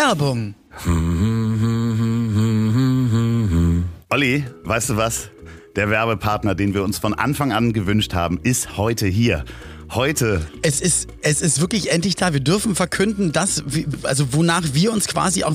Werbung. Olli, weißt du was? Der Werbepartner, den wir uns von Anfang an gewünscht haben, ist heute hier. Heute. Es ist, es ist wirklich endlich da. Wir dürfen verkünden, dass, also wonach wir uns quasi auch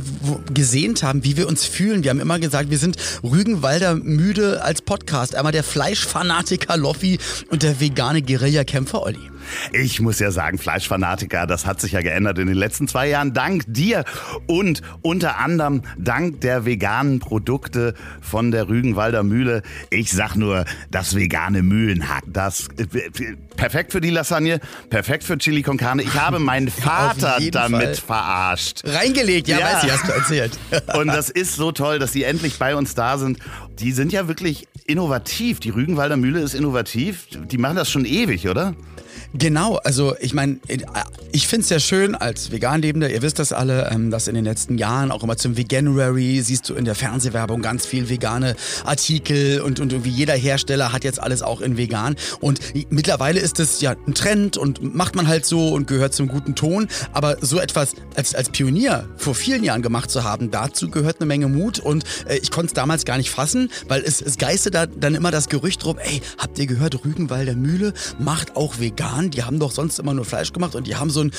gesehnt haben, wie wir uns fühlen. Wir haben immer gesagt, wir sind Rügenwalder müde als Podcast. Einmal der Fleischfanatiker Loffi und der vegane Guerillakämpfer Olli. Ich muss ja sagen, Fleischfanatiker, das hat sich ja geändert in den letzten zwei Jahren. Dank dir und unter anderem dank der veganen Produkte von der Rügenwalder Mühle. Ich sag nur, das vegane Mühlenhack. Das äh, perfekt für die Lasagne, perfekt für Chili con Carne. Ich habe meinen Vater damit Fall. verarscht. Reingelegt, ja, ja, weiß ich, hast du erzählt. und das ist so toll, dass die endlich bei uns da sind. Die sind ja wirklich innovativ. Die Rügenwalder Mühle ist innovativ. Die machen das schon ewig, oder? Genau, also ich meine, ich finde es ja schön als Veganlebender, ihr wisst das alle, ähm, dass in den letzten Jahren auch immer zum Veganuary siehst du in der Fernsehwerbung ganz viel vegane Artikel und, und irgendwie jeder Hersteller hat jetzt alles auch in vegan. Und mittlerweile ist es ja ein Trend und macht man halt so und gehört zum guten Ton. Aber so etwas als, als Pionier vor vielen Jahren gemacht zu haben, dazu gehört eine Menge Mut und äh, ich konnte es damals gar nicht fassen, weil es, es geistete dann immer das Gerücht drum, ey, habt ihr gehört, Rügenwalder Mühle macht auch vegan an, die haben doch sonst immer nur Fleisch gemacht und die haben so ein,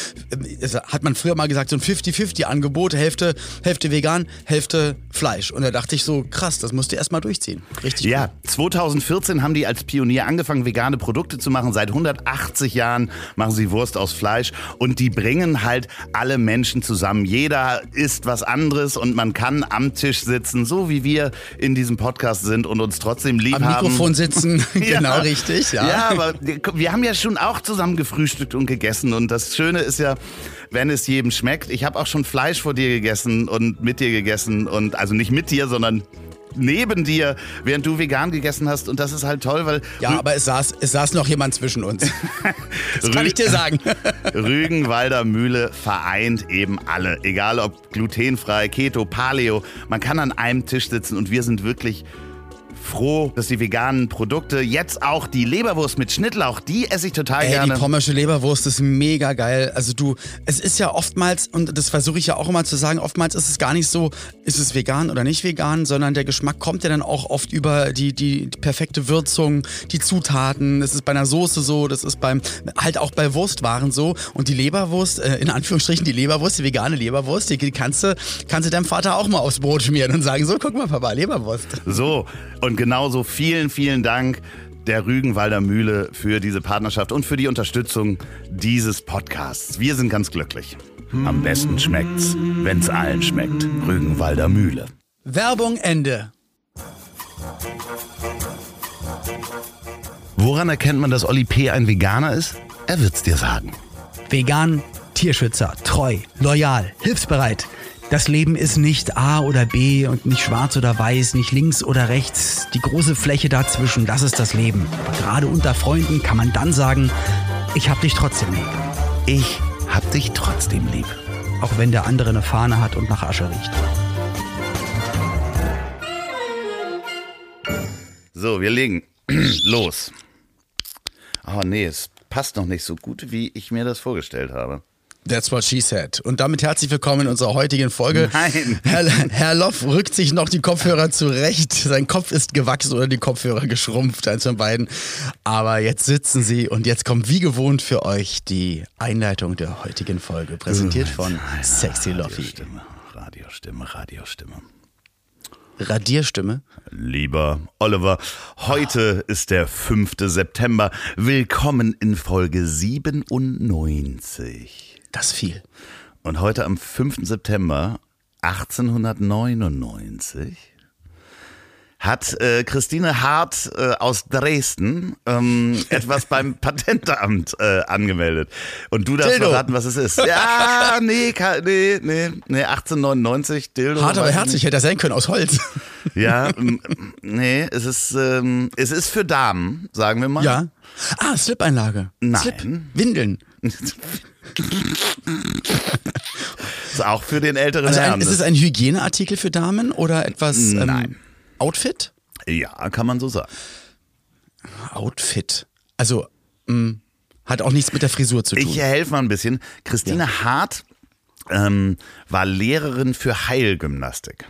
hat man früher mal gesagt, so ein 50-50-Angebot, Hälfte, Hälfte vegan, Hälfte Fleisch. Und da dachte ich so, krass, das musst du erstmal durchziehen. Richtig. Ja, cool. 2014 haben die als Pionier angefangen, vegane Produkte zu machen. Seit 180 Jahren machen sie Wurst aus Fleisch und die bringen halt alle Menschen zusammen. Jeder isst was anderes und man kann am Tisch sitzen, so wie wir in diesem Podcast sind und uns trotzdem lieb am haben. Am Mikrofon sitzen, genau ja. richtig. Ja. ja, aber wir haben ja schon auch zusammen zusammen gefrühstückt und gegessen. Und das Schöne ist ja, wenn es jedem schmeckt. Ich habe auch schon Fleisch vor dir gegessen und mit dir gegessen. Und also nicht mit dir, sondern neben dir, während du vegan gegessen hast. Und das ist halt toll, weil. Ja, aber es saß, es saß noch jemand zwischen uns. Das kann ich dir sagen. Rügenwalder Mühle vereint eben alle. Egal ob glutenfrei, Keto, Paleo. Man kann an einem Tisch sitzen und wir sind wirklich froh, dass die veganen Produkte, jetzt auch die Leberwurst mit Schnittlauch, die esse ich total Ey, gerne. Die pommersche Leberwurst ist mega geil. Also du, es ist ja oftmals, und das versuche ich ja auch immer zu sagen, oftmals ist es gar nicht so, ist es vegan oder nicht vegan, sondern der Geschmack kommt ja dann auch oft über die, die, perfekte Würzung, die Zutaten. Das ist bei einer Soße so, das ist beim, halt auch bei Wurstwaren so. Und die Leberwurst, äh, in Anführungsstrichen die Leberwurst, die vegane Leberwurst, die kannst du, kannst du deinem Vater auch mal aufs Brot schmieren und sagen, so, guck mal, Papa, Leberwurst. So, und genauso vielen, vielen Dank der Rügenwalder Mühle für diese Partnerschaft und für die Unterstützung dieses Podcasts. Wir sind ganz glücklich. Am besten schmeckt's, wenn's allen schmeckt. Rügenwalder Mühle. Werbung Ende. Woran erkennt man, dass Olli P. ein Veganer ist? Er wird's dir sagen. Vegan, Tierschützer, treu, loyal, hilfsbereit. Das Leben ist nicht A oder B und nicht schwarz oder weiß, nicht links oder rechts. Die große Fläche dazwischen, das ist das Leben. Aber gerade unter Freunden kann man dann sagen, ich hab dich trotzdem lieb. Ich hab dich trotzdem lieb. Auch wenn der andere eine Fahne hat und nach Asche riecht. So, wir legen los. Oh nee, es passt noch nicht so gut, wie ich mir das vorgestellt habe. That's what she said. Und damit herzlich willkommen in unserer heutigen Folge. Nein. Herr, Herr Loff rückt sich noch die Kopfhörer zurecht. Sein Kopf ist gewachsen oder die Kopfhörer geschrumpft, eins von beiden. Aber jetzt sitzen sie und jetzt kommt wie gewohnt für euch die Einleitung der heutigen Folge, präsentiert von Sexy Loffy. Radiostimme, Radiostimme, Radiostimme. Radierstimme. Lieber Oliver, heute ist der 5. September. Willkommen in Folge 97. Das viel. Und heute am 5. September 1899 hat äh, Christine Hart äh, aus Dresden ähm, etwas beim Patentamt äh, angemeldet. Und du darfst Dildo. verraten, was es ist. Ja, nee, nee, nee, nee, 1899, Dildo. Hart aber herzlich, hätte er sein können, aus Holz. Ja, nee, es ist, ähm, es ist für Damen, sagen wir mal. Ja. Ah, Slip-Einlage. Nein. Slip. Windeln. ist auch für den älteren also ein. Ist es ein Hygieneartikel für Damen oder etwas ähm, Nein. Outfit? Ja, kann man so sagen. Outfit. Also mh, hat auch nichts mit der Frisur zu tun. Ich helfe mal ein bisschen. Christine Ja. Hart ähm, war Lehrerin für Heilgymnastik.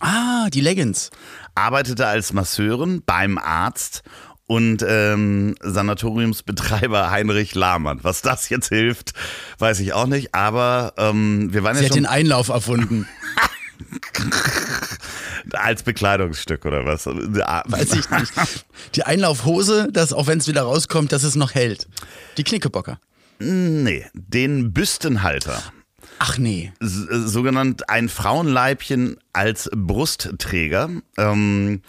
Ah, die Leggings. Arbeitete als Masseurin beim Arzt und ähm, Sanatoriumsbetreiber Heinrich Lahmann. Was das jetzt hilft, weiß ich auch nicht. Aber ähm, wir waren Sie ja hat schon den Einlauf erfunden. als Bekleidungsstück oder was. Weiß ich nicht. Die Einlaufhose, dass auch wenn es wieder rauskommt, dass es noch hält. Die Knickebocker. Nee, den Büstenhalter. Ach nee. Äh, sogenannt ein Frauenleibchen als Brustträger. Ähm,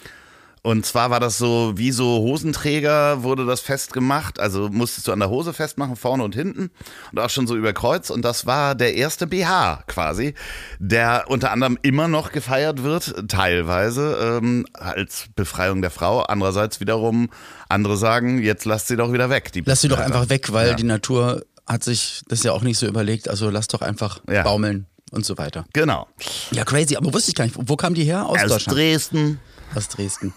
und zwar war das so, wie so Hosenträger wurde das festgemacht. Also musstest du an der Hose festmachen, vorne und hinten. Und auch schon so über Kreuz. Und das war der erste BH quasi, der unter anderem immer noch gefeiert wird, teilweise ähm, als Befreiung der Frau. Andererseits wiederum, andere sagen, jetzt lasst sie doch wieder weg. Lass sie doch einfach weg, weil Ja. die Natur hat sich das ja auch nicht so überlegt. Also lass doch einfach Ja. baumeln und so weiter. Genau. Ja, crazy. Aber wusste ich gar nicht. Wo kamen die her? Aus, Aus Deutschland. Dresden. Aus Dresden.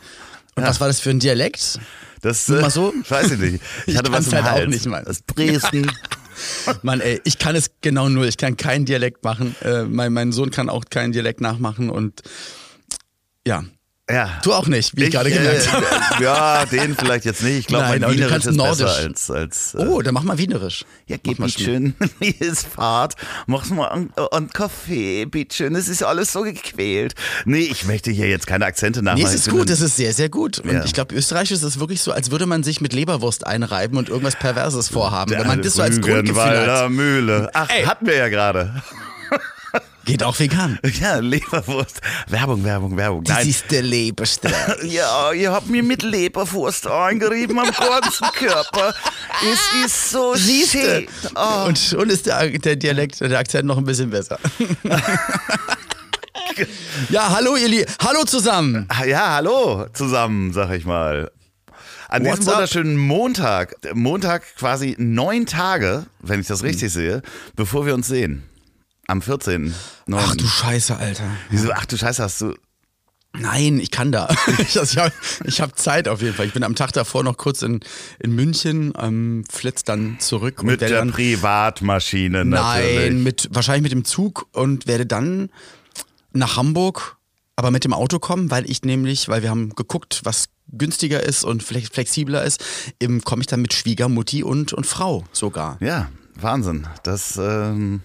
Und was war das für ein Dialekt? Das Nur äh, mal so? weiß ich nicht. Ich, Ich hatte was im halt auch Hals. nicht, Mann. Aus Dresden. Mann, ey, ich kann es genau null. Ich kann keinen Dialekt machen. Äh, mein, mein Sohn kann auch keinen Dialekt nachmachen und ja. Ja. Du auch nicht, wie ich, gerade gemerkt habe. äh, Ja, den vielleicht jetzt nicht. Ich glaube, mein Wienerisch ist besser Nordisch. als. als äh, Oh, dann mach mal Wienerisch. ja, gib mal schön, wie ist Fahrt, mach's mal an, an Kaffee, bitteschön, es ist alles so gequält. Nee, ich möchte hier jetzt keine Akzente nachmachen. Nee, es Ich ist gut, es ist sehr, sehr gut. Und Ja. ich glaube, Österreichisch ist es wirklich so, als würde man sich mit Leberwurst einreiben und irgendwas Perverses vorhaben. Wenn man das so als Grundgefühl hat. Mühle. Ach, Ey. hatten wir ja gerade. Geht auch vegan. Ja, Leberwurst. Werbung, Werbung, Werbung. Das Nein. ist der Leberstreich. Ja, ihr habt mir mit Leberwurst eingerieben am ganzen Körper. Es ist so schön. Oh. Und schon ist der, der Dialekt, der Akzent noch ein bisschen besser. ja, hallo ihr Lieben. Hallo zusammen. Ja, hallo zusammen, sag ich mal. An What's diesem wunderschönen Montag, Montag quasi neun Tage, wenn ich das richtig sehe, bevor wir uns sehen. Am 14. Ach du Scheiße, Alter. Wieso? Ach du Scheiße, hast du. Nein, ich kann da. Ich, habe hab Zeit auf jeden Fall. Ich bin am Tag davor noch kurz in, in München, ähm, flitz dann zurück Mit der dann. Privatmaschine natürlich. Nein, mit, wahrscheinlich mit dem Zug und werde dann nach Hamburg, aber mit dem Auto kommen, weil ich nämlich, weil wir haben geguckt, was günstiger ist und flex- flexibler ist, komme ich dann mit Schwiegermutti und, und Frau sogar. Ja, Wahnsinn. Das, ähm,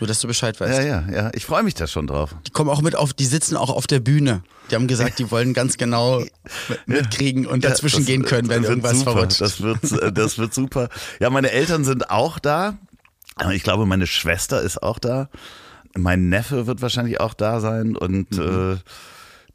Nur, dass du Bescheid weißt. ja, ja, ja. Ich freue mich da schon drauf. Die kommen auch mit auf, die sitzen auch auf der Bühne. Die haben gesagt, die wollen ganz genau mit- mitkriegen und dazwischen das- gehen können, wenn irgendwas super. verrutscht. Das wird, äh, das wird super. Ja, meine Eltern sind auch da. Ich glaube, meine Schwester ist auch da. Mein Neffe wird wahrscheinlich auch da sein und Mhm. äh,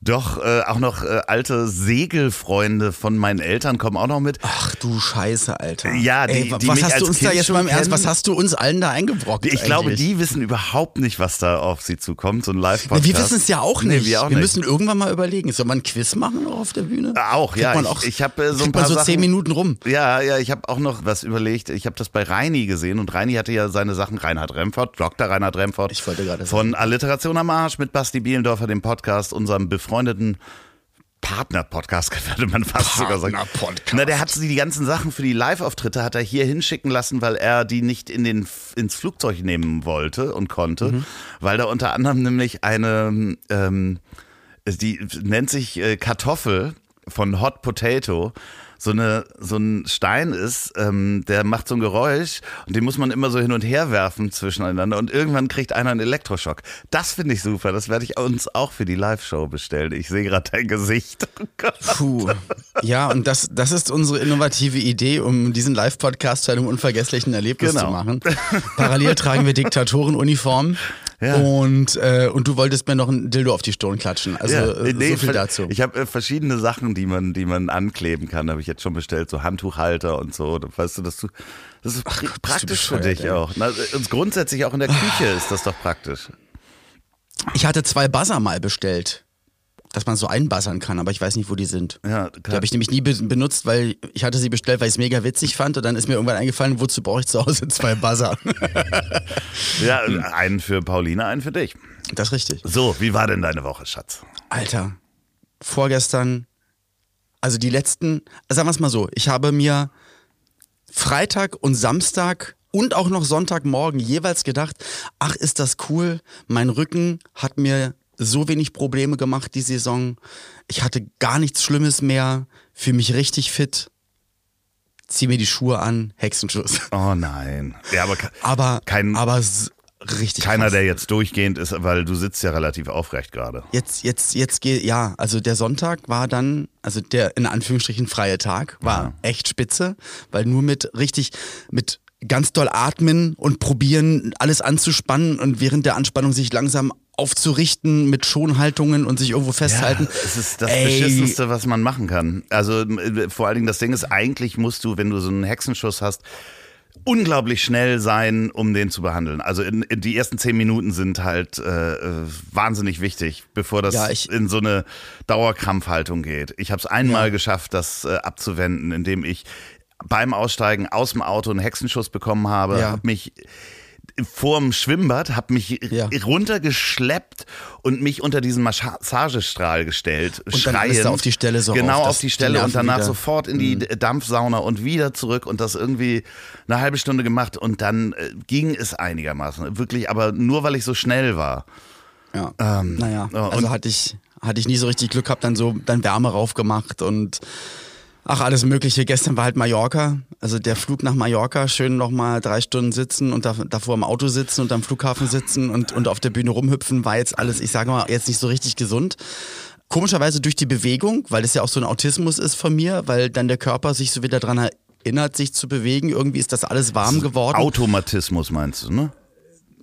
doch äh, auch noch äh, alte Segelfreunde von meinen Eltern kommen auch noch mit. Ach du Scheiße, Alter. Ja, die- Ey, wa- die was mich hast als du uns da Kind jetzt schon mal im Ernst, was hast du uns allen da eingebrockt? Ich glaube, eigentlich? die wissen überhaupt nicht, was da auf sie zukommt. So ein Live-Podcast. wir wissen es ja auch Nee, nicht. wir auch wir nicht. müssen irgendwann mal überlegen. Soll man ein Quiz machen auf der Bühne? Auch, Kriegt ja. Man Ich- auch, ich hab, äh, so ein paar man so Sachen- zehn Minuten rum. Ja, ja, ich habe auch noch was überlegt. Ich habe das bei Reini gesehen und Reini hatte ja seine Sachen, Reinhard Remford, Dr. Reinhard Remford. Ich wollte gerade Von Alliteration am Arsch mit Basti Bielendorfer, dem Podcast, unserem befreundeten Partner-Podcast, würde man fast sogar sagen. Partner-Podcast. Na, der hat die ganzen Sachen für die Live-Auftritte hat er hier hinschicken lassen, weil er die nicht in den, ins Flugzeug nehmen wollte und konnte, Mhm. weil da unter anderem nämlich eine, ähm, die nennt sich äh, Kartoffel von Hot Potato. So, eine, so ein Stein ist, ähm, der macht so ein Geräusch und den muss man immer so hin und her werfen zwischeneinander und irgendwann kriegt einer einen Elektroschock. Das finde ich super, das werde ich uns auch für die Live-Show bestellen. Ich sehe gerade dein Gesicht. Oh. Puh. Ja, und das, das ist unsere innovative Idee, um diesen Live-Podcast zu einem unvergesslichen Erlebnis Genau. zu machen. Parallel tragen wir Diktatorenuniformen. Ja. Und, äh, und du wolltest mir noch ein Dildo auf die Stirn klatschen. Also Ja, äh, nee, so viel dazu. Ich habe äh, verschiedene Sachen, die man, die man ankleben kann, habe ich jetzt schon bestellt, so Handtuchhalter und so. Weißt du, dass du, das ist pri- Gott, praktisch für dich ey. auch. Na, äh, und grundsätzlich auch in der Küche ist das doch praktisch. Ich hatte zwei Buzzer mal bestellt, dass man so einbuzzern kann, aber ich weiß nicht, wo die sind. Ja, Die klar. habe ich nämlich nie be benutzt, weil ich hatte sie bestellt, weil ich es mega witzig fand und dann ist mir irgendwann eingefallen, wozu brauche ich zu Hause zwei Buzzer? ja, einen für Pauline, einen für dich. Das ist richtig. So, wie war denn deine Woche, Schatz? Alter, vorgestern, also die letzten, sagen wir es mal so, ich habe mir Freitag und Samstag und auch noch Sonntagmorgen jeweils gedacht, ach, ist das cool, mein Rücken hat mir so wenig Probleme gemacht die Saison. Ich hatte gar nichts Schlimmes mehr, fühle mich richtig fit. Zieh mir die Schuhe an, Hexenschuss. Oh nein. Ja, aber, aber kein, aber richtig. Keiner, krass. der jetzt durchgehend ist, weil du sitzt ja relativ aufrecht gerade. Jetzt, jetzt, jetzt geht, ja, also der Sonntag war dann, also der in Anführungsstrichen freie Tag, war ja. echt spitze, weil nur mit richtig, mit ganz doll atmen und probieren, alles anzuspannen und während der Anspannung sich langsam aufzurichten mit Schonhaltungen und sich irgendwo festhalten. Ja, es ist das Ey. Beschissenste, was man machen kann. Also äh, vor allen Dingen das Ding ist, eigentlich musst du, wenn du so einen Hexenschuss hast, unglaublich schnell sein, um den zu behandeln. Also in, in die ersten zehn Minuten sind halt äh, äh wahnsinnig wichtig, bevor das ja, in so eine Dauerkrampfhaltung geht. Ich habe es einmal ja. geschafft, das äh, abzuwenden, indem ich beim Aussteigen aus dem Auto einen Hexenschuss bekommen habe, ja. habe mich vorm Schwimmbad, habe mich ja. runtergeschleppt und mich unter diesen Massagestrahl gestellt, und schreiend. Dann auf die Stelle so Genau auf, auf die Stelle und danach wieder. sofort in die mhm. Dampfsauna und wieder zurück und das irgendwie eine halbe Stunde gemacht und dann äh, ging es einigermaßen. Wirklich, aber nur weil ich so schnell war. Ja. Ähm, naja, also hatte ich, hatte ich nie so richtig Glück, hab dann so dann Wärme raufgemacht und Ach, alles Mögliche. Gestern war halt Mallorca. Also der Flug nach Mallorca, schön nochmal drei Stunden sitzen und davor im Auto sitzen und am Flughafen sitzen und, und auf der Bühne rumhüpfen, war jetzt alles, ich sage mal, jetzt nicht so richtig gesund. Komischerweise durch die Bewegung, weil das ja auch so ein Autismus ist von mir, weil dann der Körper sich so wieder dran erinnert, sich zu bewegen. Irgendwie ist das alles warm geworden. Automatismus meinst du, ne?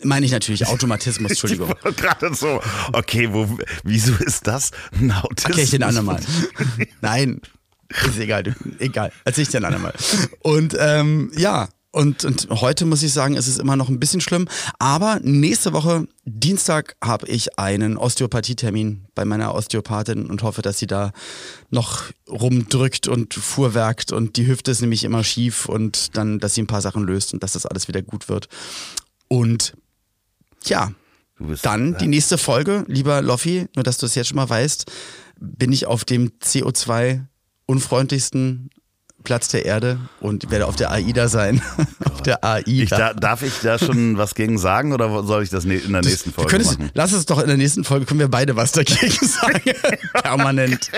Meine ich natürlich Automatismus, Entschuldigung. Gerade so, okay, wo, wieso ist das ein Autismus? Okay, ich den anderen mal. Nein, ist egal, du, egal. Erzähl ich dir dann einmal. Und ähm, ja, und, und heute muss ich sagen, ist es immer noch ein bisschen schlimm. Aber nächste Woche, Dienstag, habe ich einen Osteopathietermin bei meiner Osteopathin und hoffe, dass sie da noch rumdrückt und fuhrwerkt. Und die Hüfte ist nämlich immer schief und dann, dass sie ein paar Sachen löst und dass das alles wieder gut wird. Und ja, dann die nächste Folge, lieber Loffi, nur dass du es jetzt schon mal weißt, bin ich auf dem CO2 unfreundlichsten Platz der Erde und werde auf der AIDA sein. auf der AIDA. Ich, da, darf ich da schon was gegen sagen oder soll ich das ne, in der nächsten Folge könntest, machen? Lass es doch in der nächsten Folge, können wir beide was dagegen sagen. Permanent.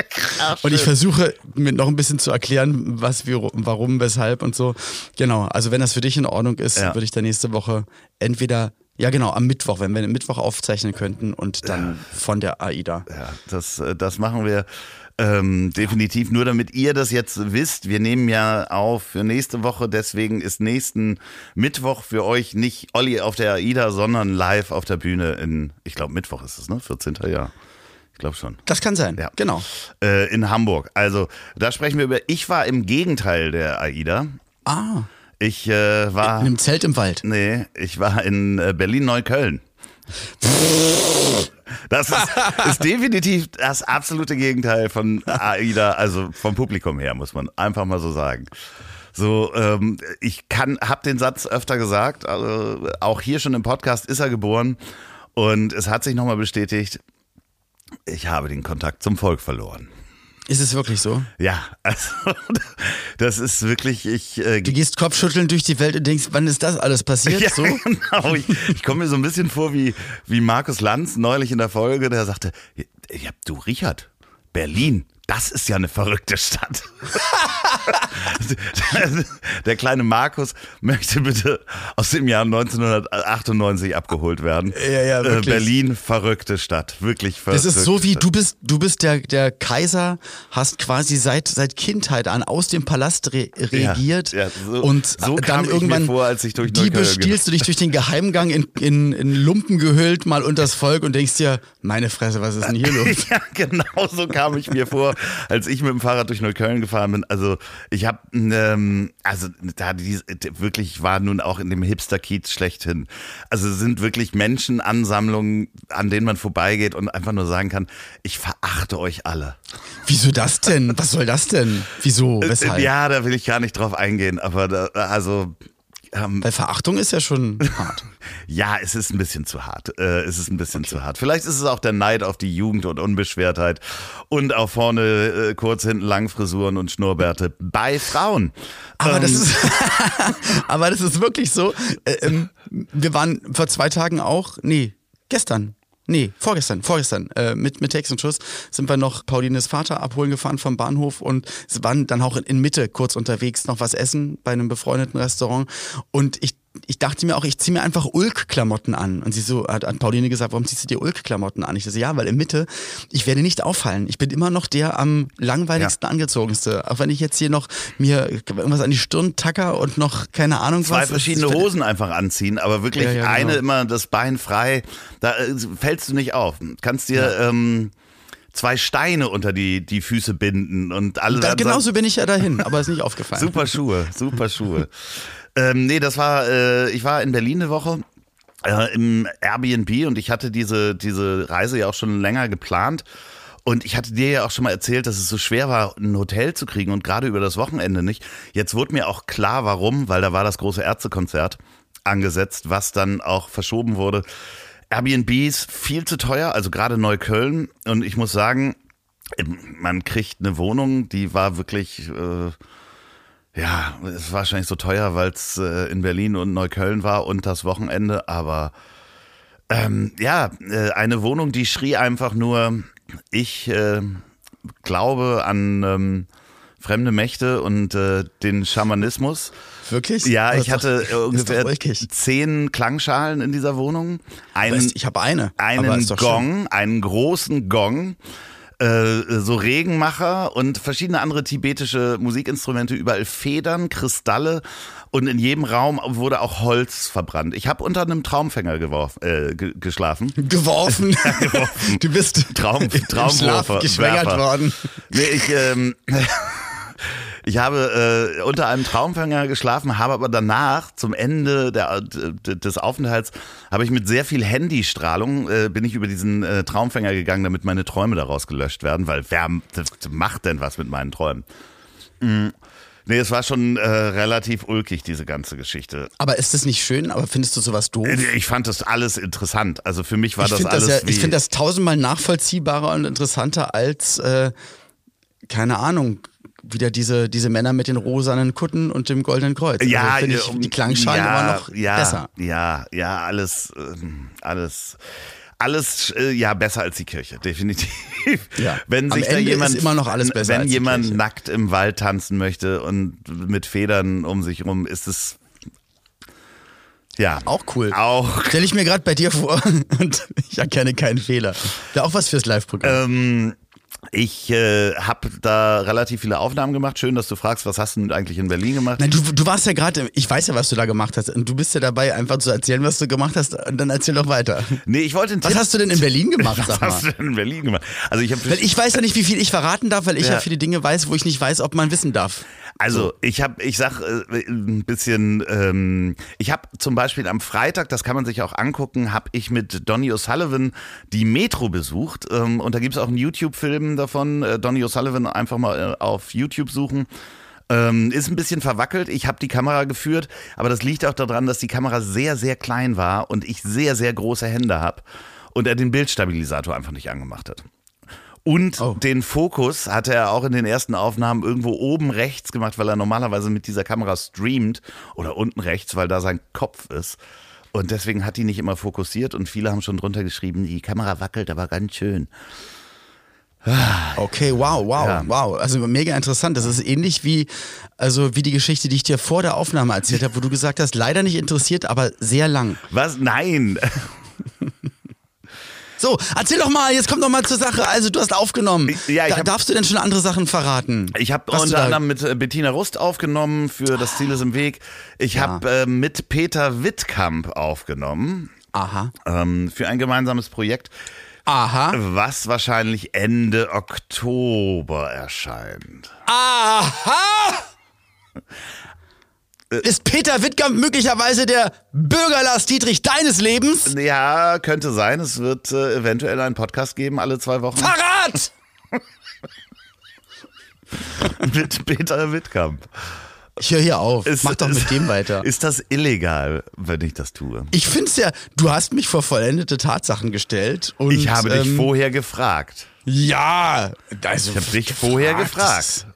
und ich versuche mir noch ein bisschen zu erklären, was wir, warum, weshalb und so. Genau, also wenn das für dich in Ordnung ist, ja. würde ich da nächste Woche entweder ja, genau, am Mittwoch, wenn wir am Mittwoch aufzeichnen könnten und dann ja. von der AIDA. Ja, das, äh, das machen wir. Ähm, definitiv. Nur damit ihr das jetzt wisst, wir nehmen ja auf für nächste Woche, deswegen ist nächsten Mittwoch für euch nicht Olli auf der AIDA, sondern live auf der Bühne in, ich glaube Mittwoch ist es, ne? 14. Jahr. Ich glaube schon. Das kann sein, ja. genau. Äh, in Hamburg. Also da sprechen wir über, ich war im Gegenteil der AIDA. Ah. Ich äh, war. In einem Zelt im Wald. Nee, ich war in äh, Berlin-Neukölln. Das ist, ist, definitiv das absolute Gegenteil von AIDA, also vom Publikum her, muss man einfach mal so sagen. So, ähm, ich kann, hab den Satz öfter gesagt, also auch hier schon im Podcast ist er geboren und es hat sich nochmal bestätigt, ich habe den Kontakt zum Volk verloren. Ist es wirklich so? Ja, also das ist wirklich, ich. Äh, du gehst kopfschüttelnd durch die Welt und denkst, wann ist das alles passiert? Ja, so? genau. Ich, ich komme mir so ein bisschen vor wie, wie Markus Lanz neulich in der Folge, der sagte, ja, du Richard, Berlin, das ist ja eine verrückte Stadt. Der kleine Markus möchte bitte aus dem Jahr 1998 abgeholt werden. Ja, ja, äh, wirklich. Berlin, verrückte Stadt. Wirklich verrückte Das ist so wie du bist, du bist der, der Kaiser, hast quasi seit, seit Kindheit an aus dem Palast re regiert. Ja, ja, so, und so dann irgendwann vor, als ich durch die bestiehlst du dich durch den Geheimgang in, in, in Lumpen gehüllt mal unters Volk und denkst dir, meine Fresse, was ist denn hier los? ja, genau so kam ich mir vor, als ich mit dem Fahrrad durch Neukölln gefahren bin. Also ich habe, ähm, also da die, wirklich war nun auch in dem Hipster-Kiez schlechthin. Also sind wirklich Menschenansammlungen, an denen man vorbeigeht und einfach nur sagen kann, ich verachte euch alle. Wieso das denn? Was soll das denn? Wieso? Weshalb? Ja, da will ich gar nicht drauf eingehen, aber da, also Ähm, Weil Verachtung ist ja schon hart. Ja, es ist ein bisschen zu hart. Äh, es ist ein bisschen zu hart. Vielleicht ist es auch der Neid auf die Jugend und Unbeschwertheit und auch vorne äh, kurz hinten Langfrisuren und Schnurrbärte bei Frauen. Aber, Ähm, das ist, aber das ist wirklich so. Äh, ähm, wir waren vor zwei Tagen auch, nee, gestern. Nee, vorgestern, vorgestern, äh, mit, mit Text und Schuss sind wir noch Paulines Vater abholen gefahren vom Bahnhof und waren dann auch in Mitte kurz unterwegs, noch was essen bei einem befreundeten Restaurant. Und ich ich dachte mir auch, ich ziehe mir einfach Ulk-Klamotten an. Und sie so, hat, hat Pauline gesagt, warum ziehst du dir Ulk-Klamotten an? Ich so, ja, weil in Mitte, ich werde nicht auffallen. Ich bin immer noch der am langweiligsten angezogenste. Auch wenn ich jetzt hier noch mir irgendwas an die Stirn tacker und noch keine Ahnung zwei was. verschiedene Ich- Hosen einfach anziehen, aber wirklich Ja, ja, genau. eine immer das Bein frei, da äh, fällst du nicht auf. Kannst dir ähm, zwei Steine unter die, die Füße binden und alle Da, dann genauso bin ich ja dahin, aber ist nicht aufgefallen. Super Schuhe, super Schuhe. ähm, nee, das war, äh, ich war in Berlin eine Woche äh, im Airbnb und ich hatte diese, diese Reise ja auch schon länger geplant. Und ich hatte dir ja auch schon mal erzählt, dass es so schwer war, ein Hotel zu kriegen und gerade über das Wochenende nicht. Jetzt wurde mir auch klar, warum, weil da war das große Ärztekonzert angesetzt, was dann auch verschoben wurde. Airbnbs viel zu teuer, also gerade Neukölln. Und ich muss sagen, man kriegt eine Wohnung, die war wirklich, äh, ja, es war wahrscheinlich so teuer, weil es äh, in Berlin und Neukölln war und das Wochenende, aber ähm, ja, äh, eine Wohnung, die schrie einfach nur, ich äh, glaube an ähm, fremde Mächte und äh, den Schamanismus. Wirklich? Ja, ich hatte doch- ungefähr zehn Klangschalen in dieser Wohnung. Einen, Weißt, ich habe eine. einen doch schön. Gong, einen großen Gong, äh, so Regenmacher und verschiedene andere tibetische Musikinstrumente, überall Federn, Kristalle und in jedem Raum wurde auch Holz verbrannt. Ich habe unter einem Traumfänger geworfen, äh, ge geschlafen. Geworfen. Du bist Traum, Traumwerfer. geschwängert worden. Nee, ich, ähm, ich habe äh, unter einem Traumfänger geschlafen, habe aber danach zum Ende der, d- des Aufenthalts habe ich mit sehr viel Handystrahlung äh, bin ich über diesen äh, Traumfänger gegangen, damit meine Träume daraus gelöscht werden, weil wer macht denn was mit meinen Träumen? Mm. Nee, es war schon äh, relativ ulkig, diese ganze Geschichte. Aber ist das nicht schön? Aber findest du sowas doof? Ich fand das alles interessant. Also für mich war ich das finde alles das, ja, ich find das tausendmal nachvollziehbarer und interessanter als, äh, keine Ahnung, wieder diese, diese Männer mit den rosanen Kutten und dem goldenen Kreuz. Ja, also ich die Klangschalen ja, immer noch ja, besser. Ja, ja, alles, ähm, alles, alles, äh, ja, besser als die Kirche, definitiv. Ja. Wenn sich da jemand, immer noch alles besser wenn jemand Kirche. nackt im Wald tanzen möchte und mit Federn um sich rum, ist es, ja. Auch cool. Auch. Stelle ich mir gerade bei dir vor und ich erkenne keinen Fehler. Wäre auch was fürs Live-Programm. Ähm, ich äh, habe da relativ viele Aufnahmen gemacht. Schön, dass du fragst, was hast du denn eigentlich in Berlin gemacht? Nein, du, du warst ja gerade, ich weiß ja, was du da gemacht hast. Und du bist ja dabei, einfach zu erzählen, was du gemacht hast. Und dann erzähl doch weiter. Nee, ich wollte Was Tipp- hast du denn in Berlin gemacht, Was sag hast mal? du denn in Berlin gemacht? Also ich habe Weil ich weiß ja nicht, wie viel ich verraten darf, weil ich ja, Ja. viele Dinge weiß, wo ich nicht weiß, ob man wissen darf. Also ich habe, ich sag äh, ein bisschen, ähm, ich habe zum Beispiel am Freitag, das kann man sich auch angucken, habe ich mit Donny O'Sullivan die Metro besucht ähm, und da gibt's auch einen YouTube-Film davon. Äh, Donny O'Sullivan einfach mal äh, auf YouTube suchen. Ähm, ist ein bisschen verwackelt. Ich habe die Kamera geführt, aber das liegt auch daran, dass die Kamera sehr, sehr klein war und ich sehr, sehr große Hände habe und er den Bildstabilisator einfach nicht angemacht hat. Und Oh. den Fokus hatte er auch in den ersten Aufnahmen irgendwo oben rechts gemacht, weil er normalerweise mit dieser Kamera streamt oder unten rechts, weil da sein Kopf ist. Und deswegen hat die nicht immer fokussiert und viele haben schon drunter geschrieben, die Kamera wackelt aber ganz schön. Okay, wow, wow, Ja. wow. Also mega interessant. Das ist ähnlich wie, also wie die Geschichte, die ich dir vor der Aufnahme erzählt habe, wo du gesagt hast, leider nicht interessiert, aber sehr lang. Was? Nein. So, erzähl doch mal, jetzt komm doch mal zur Sache. Also du hast aufgenommen. Ja, ich hab- darfst du denn schon andere Sachen verraten? Ich habe unter anderem mit äh, Bettina Rust aufgenommen für Das Ziel ist im Weg. Ich Ja. habe äh, mit Peter Wittkamp aufgenommen Aha. ähm, für ein gemeinsames Projekt, Aha. was wahrscheinlich Ende Oktober erscheint. Aha! Ist Peter Wittkamp möglicherweise der Bürger Lars Dietrich deines Lebens? Ja, könnte sein. Es wird äh, eventuell einen Podcast geben alle zwei Wochen Verrat! mit Peter Wittkamp. Ich höre hier auf. Ist- Mach doch mit ist- dem weiter. Ist das illegal, wenn ich das tue? Ich finde es ja, du hast mich vor vollendete Tatsachen gestellt. Und, Ich habe dich ähm, vorher gefragt. Ja, also Ich hab dich vorher gefragt. das-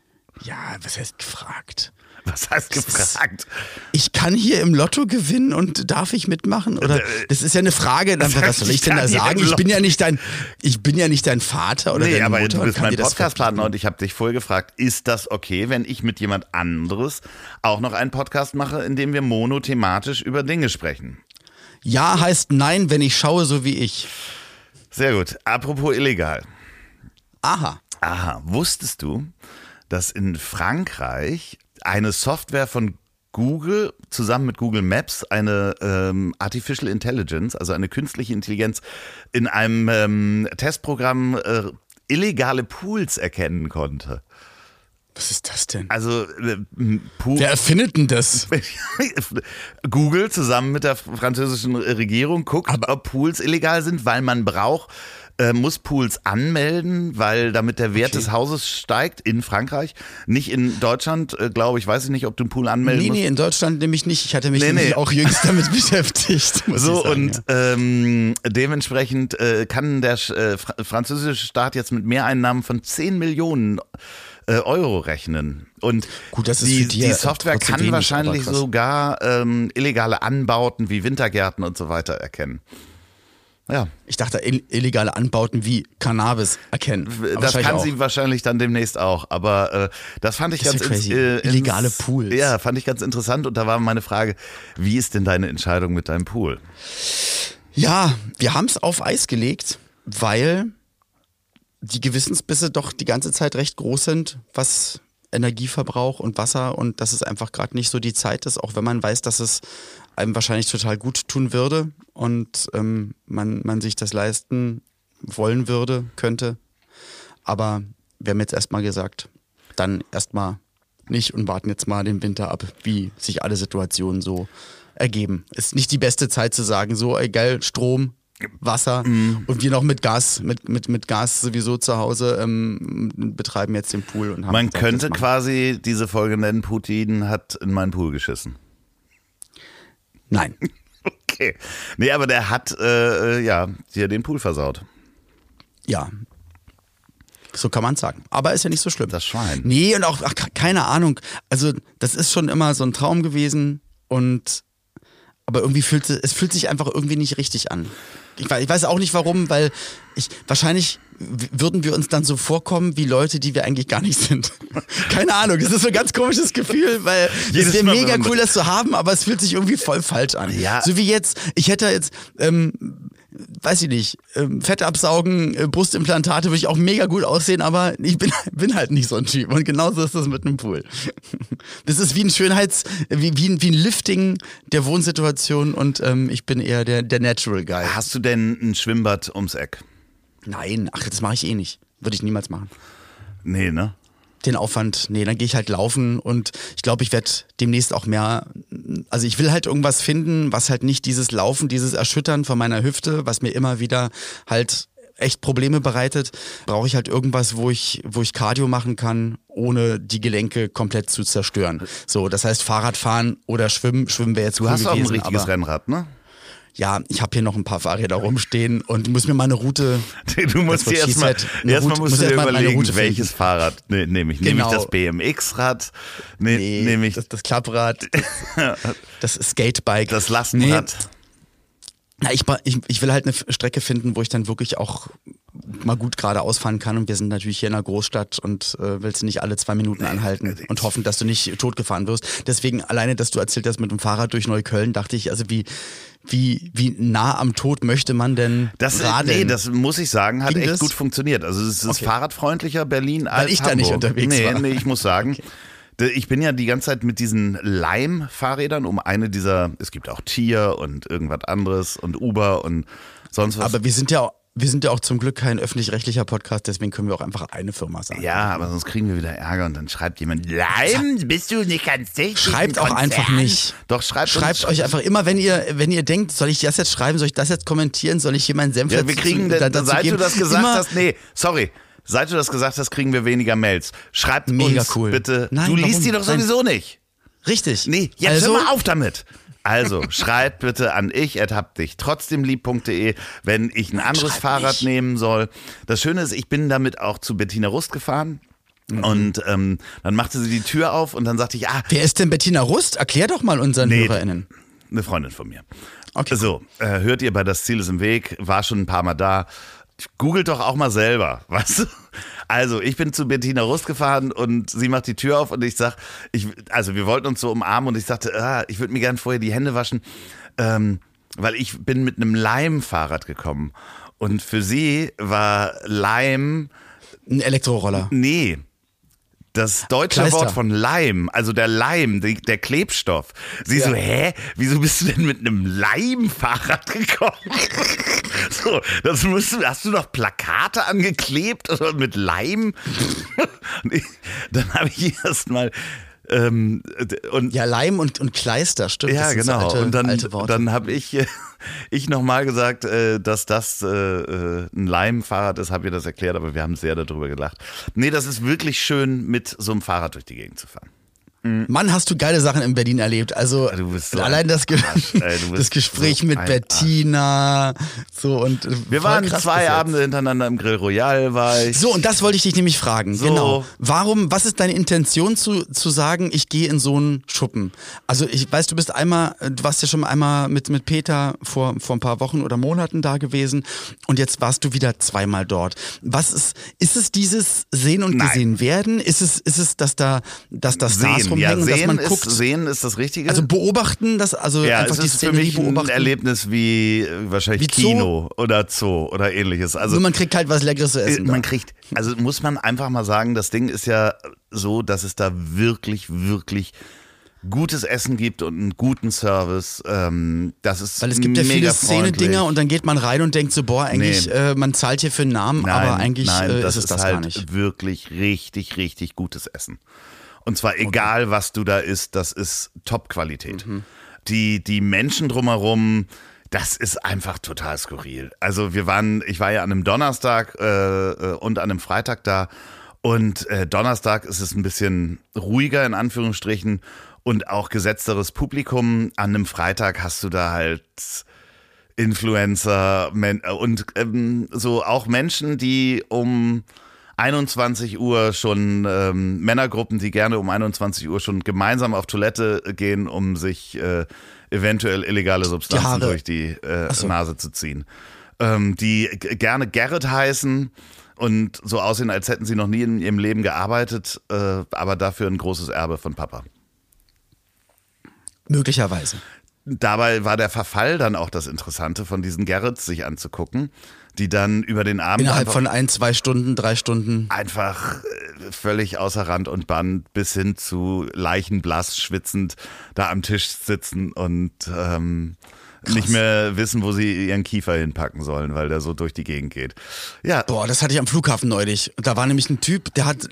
Ja, was heißt gefragt? Was heißt gefragt? Ich kann hier im Lotto gewinnen und darf ich mitmachen? Oder das ist ja eine Frage. Dann, Was soll ich denn da sagen? Ich bin ja nicht dein, ich bin ja nicht dein Vater oder Nee, deine aber Mutter du bist mein Podcastpartner und ich habe dich vorher gefragt, ist das okay, wenn ich mit jemand anderes auch noch einen Podcast mache, in dem wir monothematisch über Dinge sprechen? Ja heißt nein, wenn ich schaue, so wie ich. Sehr gut. Apropos illegal. Aha. Aha, wusstest du, dass in Frankreich eine Software von Google zusammen mit Google Maps eine ähm, Artificial Intelligence, also eine künstliche Intelligenz, in einem ähm, Testprogramm äh, illegale Pools erkennen konnte? Was ist das denn? Also äh, Pool, Wer erfindet denn das? Google zusammen mit der französischen Regierung guckt, ob Pools illegal sind, weil man braucht, äh, muss Pools anmelden, weil damit der Wert Okay. des Hauses steigt in Frankreich. Nicht in Deutschland, äh, glaube ich, weiß ich nicht, ob du einen Pool anmelden Nee, musst. nee, in Deutschland nämlich nicht. Ich hatte mich Nee, nee. auch jüngst damit beschäftigt. So sagen, und ähm, dementsprechend äh, kann der äh, fr französische Staat jetzt mit Mehreinnahmen von 10 Millionen äh, Euro rechnen. Und Gut, das ist die, die ja Software kann wenig, wahrscheinlich sogar ähm, illegale Anbauten wie Wintergärten und so weiter erkennen. Ja, Ich dachte, ill- illegale Anbauten wie Cannabis erkennen. Aber das kann auch. sie wahrscheinlich dann demnächst auch. Aber äh, das fand ich Das ganz crazy. ins- äh, Illegale Pools. Ja, fand ich ganz interessant. Und da war meine Frage, wie ist denn deine Entscheidung mit deinem Pool? Ja, wir haben es auf Eis gelegt, weil die Gewissensbisse doch die ganze Zeit recht groß sind, was Energieverbrauch und Wasser und dass es einfach gerade nicht so die Zeit ist, auch wenn man weiß, dass es einem wahrscheinlich total gut tun würde und ähm, man, man sich das leisten wollen würde, könnte. Aber wir haben jetzt erstmal gesagt, dann erstmal nicht und warten jetzt mal den Winter ab, wie sich alle Situationen so ergeben. Ist nicht die beste Zeit zu sagen, so, ey, geil, Strom, Wasser und wir noch mit Gas, mit, mit, mit Gas sowieso zu Hause ähm, betreiben jetzt den Pool und haben Man gesagt, könnte quasi diese Folge nennen, Putin hat in meinen Pool geschissen. Nein. Okay. Nee, aber der hat äh, äh, ja dir den Pool versaut. Ja. So kann man sagen. Aber ist ja nicht so schlimm. Das Schwein. Nee, und auch, ach, keine Ahnung. Also, das ist schon immer so ein Traum gewesen und aber irgendwie fühlt es fühlt sich einfach irgendwie nicht richtig an. Ich weiß, ich weiß auch nicht warum, weil ich wahrscheinlich würden wir uns dann so vorkommen wie Leute, die wir eigentlich gar nicht sind. Keine Ahnung, das ist so ein ganz komisches Gefühl, weil Jedes es wäre mega cool, das zu haben, aber es fühlt sich irgendwie voll falsch an. Ja. So wie jetzt, ich hätte jetzt, ähm, weiß ich nicht, ähm, Fett absaugen, äh, Brustimplantate würde ich auch mega gut aussehen, aber ich bin, bin halt nicht so ein Typ. Und genauso ist das mit einem Pool. Das ist wie ein Schönheits-, wie, wie, ein, wie ein Lifting der Wohnsituation und ähm, ich bin eher der, der Natural Guy. Hast du denn ein Schwimmbad ums Eck? Nein, ach, das mache ich eh nicht. Würde ich niemals machen. Nee, ne? Den Aufwand, nee, dann gehe ich halt laufen und ich glaube, ich werde demnächst auch mehr, also ich will halt irgendwas finden, was halt nicht dieses Laufen, dieses Erschüttern von meiner Hüfte, was mir immer wieder halt echt Probleme bereitet, brauche ich halt irgendwas, wo ich, wo ich Cardio machen kann, ohne die Gelenke komplett zu zerstören. So, das heißt Fahrradfahren oder Schwimmen. Schwimmen wäre jetzt Du cool hast auch ein gewesen, richtiges Rennrad, ne? Ja, ich habe hier noch ein paar Fahrräder rumstehen und muss mir mal eine Route. Du musst dir erstmal Route- musst muss du dir erst überlegen, welches Fahrrad ne, nehme ich. Nehme ich Genau. das BMX-Rad? Ne, Nee, nehme ich das, das Klapprad, das, Skatebike. das Lastenrad? Nee, na, ich, ich, ich will halt eine Strecke finden, wo ich dann wirklich auch mal gut geradeaus fahren kann. Und wir sind natürlich hier in einer Großstadt und äh, willst du nicht alle zwei Minuten anhalten und hoffen, dass du nicht totgefahren wirst. Deswegen alleine, dass du erzählt hast mit dem Fahrrad durch Neukölln, dachte ich, also wie, wie, wie nah am Tod möchte man denn Das, radeln? nee, das muss ich sagen, hat Ging echt das? gut funktioniert. Also es ist Okay. fahrradfreundlicher Berlin als ich da Hamburg. nicht unterwegs nee, war. Nee, ich muss sagen, d- ich bin ja die ganze Zeit mit diesen Leim-Fahrrädern um eine dieser, es gibt auch Tier und irgendwas anderes und Uber und sonst was. Aber wir sind ja auch- wir sind ja auch zum Glück kein öffentlich-rechtlicher Podcast, deswegen können wir auch einfach eine Firma sagen. ja, aber sonst kriegen wir wieder Ärger und dann schreibt jemand, Leim, bist du nicht ganz dicht? Schreibt auch einfach nicht. Doch, schreibt Schreibt euch einfach immer, wenn ihr, wenn ihr denkt, soll ich das jetzt schreiben, soll ich das jetzt kommentieren, soll ich meinen Senf Ja, wir kriegen, da- da, dazu seit geben? du das gesagt immer, hast, nee, sorry. Seit du das gesagt hast, kriegen wir weniger Mails. Schreibt Mega uns cool. bitte. Nein, du liest warum? die doch Nein. sowieso nicht. Richtig. Nee, jetzt also, hör mal auf damit. Also, schreibt bitte an ich, hab dich trotzdem lieb.de, wenn ich ein anderes Schreib Fahrrad nicht. nehmen soll. Das Schöne ist, ich bin damit auch zu Bettina Rust gefahren. Mhm. Und ähm, dann machte sie die Tür auf und dann sagte ich, ah, Wer ist denn Bettina Rust? Erklär doch mal unseren Nee. HörerInnen. eine Freundin von mir. Okay. So, äh, hört ihr bei Das Ziel ist im Weg, war schon ein paar Mal da. Googelt doch auch mal selber, weißt du? Also, ich bin zu Bettina Rust gefahren und sie macht die Tür auf und ich sag, ich, also wir wollten uns so umarmen und ich sagte, ah, ich würde mir gerne vorher die Hände waschen, ähm, weil ich bin mit einem Leim-Fahrrad gekommen. Und für sie war Leim, Ein Elektroroller. nee, das deutsche Kleister. Wort von Leim, also der Leim, die, der Klebstoff. Sie Ja. so, hä? Wieso bist du denn mit einem Leimfahrrad gekommen? so, das musst du, hast du noch Plakate angeklebt oder mit Leim? Dann habe ich erst mal ähm, und Ja, Leim und, und Kleister, stimmt. ja, das sind so genau. alte, und dann, dann habe ich, äh, ich nochmal gesagt, äh, dass das äh, äh, ein Leimfahrrad ist, habe ihr das erklärt, aber wir haben sehr darüber gelacht. Nee, das ist wirklich schön, mit so einem Fahrrad durch die Gegend zu fahren. Mann, hast du geile Sachen in Berlin erlebt. Also so allein ein das, Ge Arsch, ey, das Gespräch so mit Bettina, so und äh, Wir waren zwei. Abende hintereinander im Grill Royal, war ich. So, und das wollte ich dich nämlich fragen. So. Genau. Warum, was ist deine Intention zu, zu sagen, ich gehe in so einen Schuppen? Also ich weiß, du bist einmal, äh, du warst ja schon einmal mit, mit Peter vor, vor ein paar Wochen oder Monaten da gewesen und jetzt warst du wieder zweimal dort. Was ist, ist es dieses Sehen und Nein. gesehen werden? Ist es, ist es, dass da, dass da Stars Sehen, ja, rumhängen und dass sehen man ist, guckt? sehen ist das Richtige. Also beobachten, das, also ja, einfach es die ist für mich ein beobachten. Erlebnis wie äh, wahrscheinlich Wie Zoo? Kino oder Zoo oder ähnliches. Also Nur man kriegt halt was Leckeres zu essen. Äh, Man da. kriegt, also muss man einfach mal sagen, das Ding ist ja so, dass es da wirklich, wirklich gutes Essen gibt und einen guten Service. Ähm, das ist Weil es gibt ja mega viele Szene-Dinger und dann geht man rein und denkt so, boah, eigentlich, Nee. äh, man zahlt hier für einen Namen, Nein, aber eigentlich nein, äh, das ist es das halt gar nicht. wirklich richtig, richtig gutes Essen. Und zwar egal, was du da isst, das ist Top-Qualität. Mhm. Die, die Menschen drumherum, das ist einfach total skurril. Also wir waren, ich war ja an einem Donnerstag äh, äh, und an einem Freitag da. Und äh, Donnerstag ist es ein bisschen ruhiger in Anführungsstrichen und auch gesetzteres Publikum. An einem Freitag hast du da halt Influencer und ähm, so auch Menschen, die um 21 Uhr schon ähm, Männergruppen, die gerne um 21 Uhr schon gemeinsam auf Toilette gehen, um sich äh, eventuell illegale Substanzen Haare. durch die äh, so. Nase zu ziehen. Ähm, die gerne Gerrit heißen und so aussehen, als hätten sie noch nie in ihrem Leben gearbeitet, äh, aber dafür ein großes Erbe von Papa. Möglicherweise. Dabei war der Verfall dann auch das Interessante von diesen Gerrits sich anzugucken, die dann über den Abend Innerhalb von ein, zwei Stunden, drei Stunden. einfach äh, völlig außer Rand und Band bis hin zu leichenblass schwitzend da am Tisch sitzen und ähm, nicht mehr wissen, wo sie ihren Kiefer hinpacken sollen, weil der so durch die Gegend geht. Ja, Boah, das hatte ich am Flughafen neulich. Da war nämlich ein Typ, der hat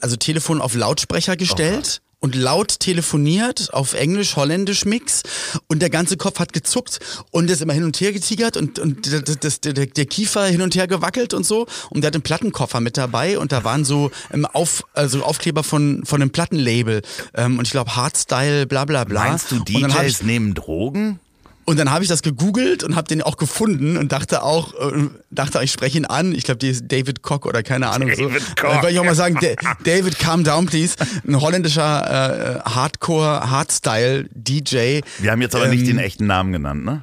also Telefon auf Lautsprecher gestellt. Und laut telefoniert auf Englisch, Holländisch Mix und der ganze Kopf hat gezuckt und ist immer hin und her getigert und, und das, das, der, der Kiefer hin und her gewackelt und so und der hat einen Plattenkoffer mit dabei und da waren so ähm, auf, also Aufkleber von, von einem Plattenlabel ähm, und ich glaube Hardstyle, bla bla bla. Meinst du, DJs nehmen Drogen? Und dann habe ich das gegoogelt und habe den auch gefunden und dachte auch, äh, dachte, ich spreche ihn an. Ich glaube, die ist David Koch oder keine Ahnung. so. David Dann Koch. wollte ich auch mal sagen, Da- David, calm down, please. Ein holländischer äh, Hardcore, Hardstyle DJ. Wir haben jetzt aber nicht Ähm, den echten Namen genannt, ne?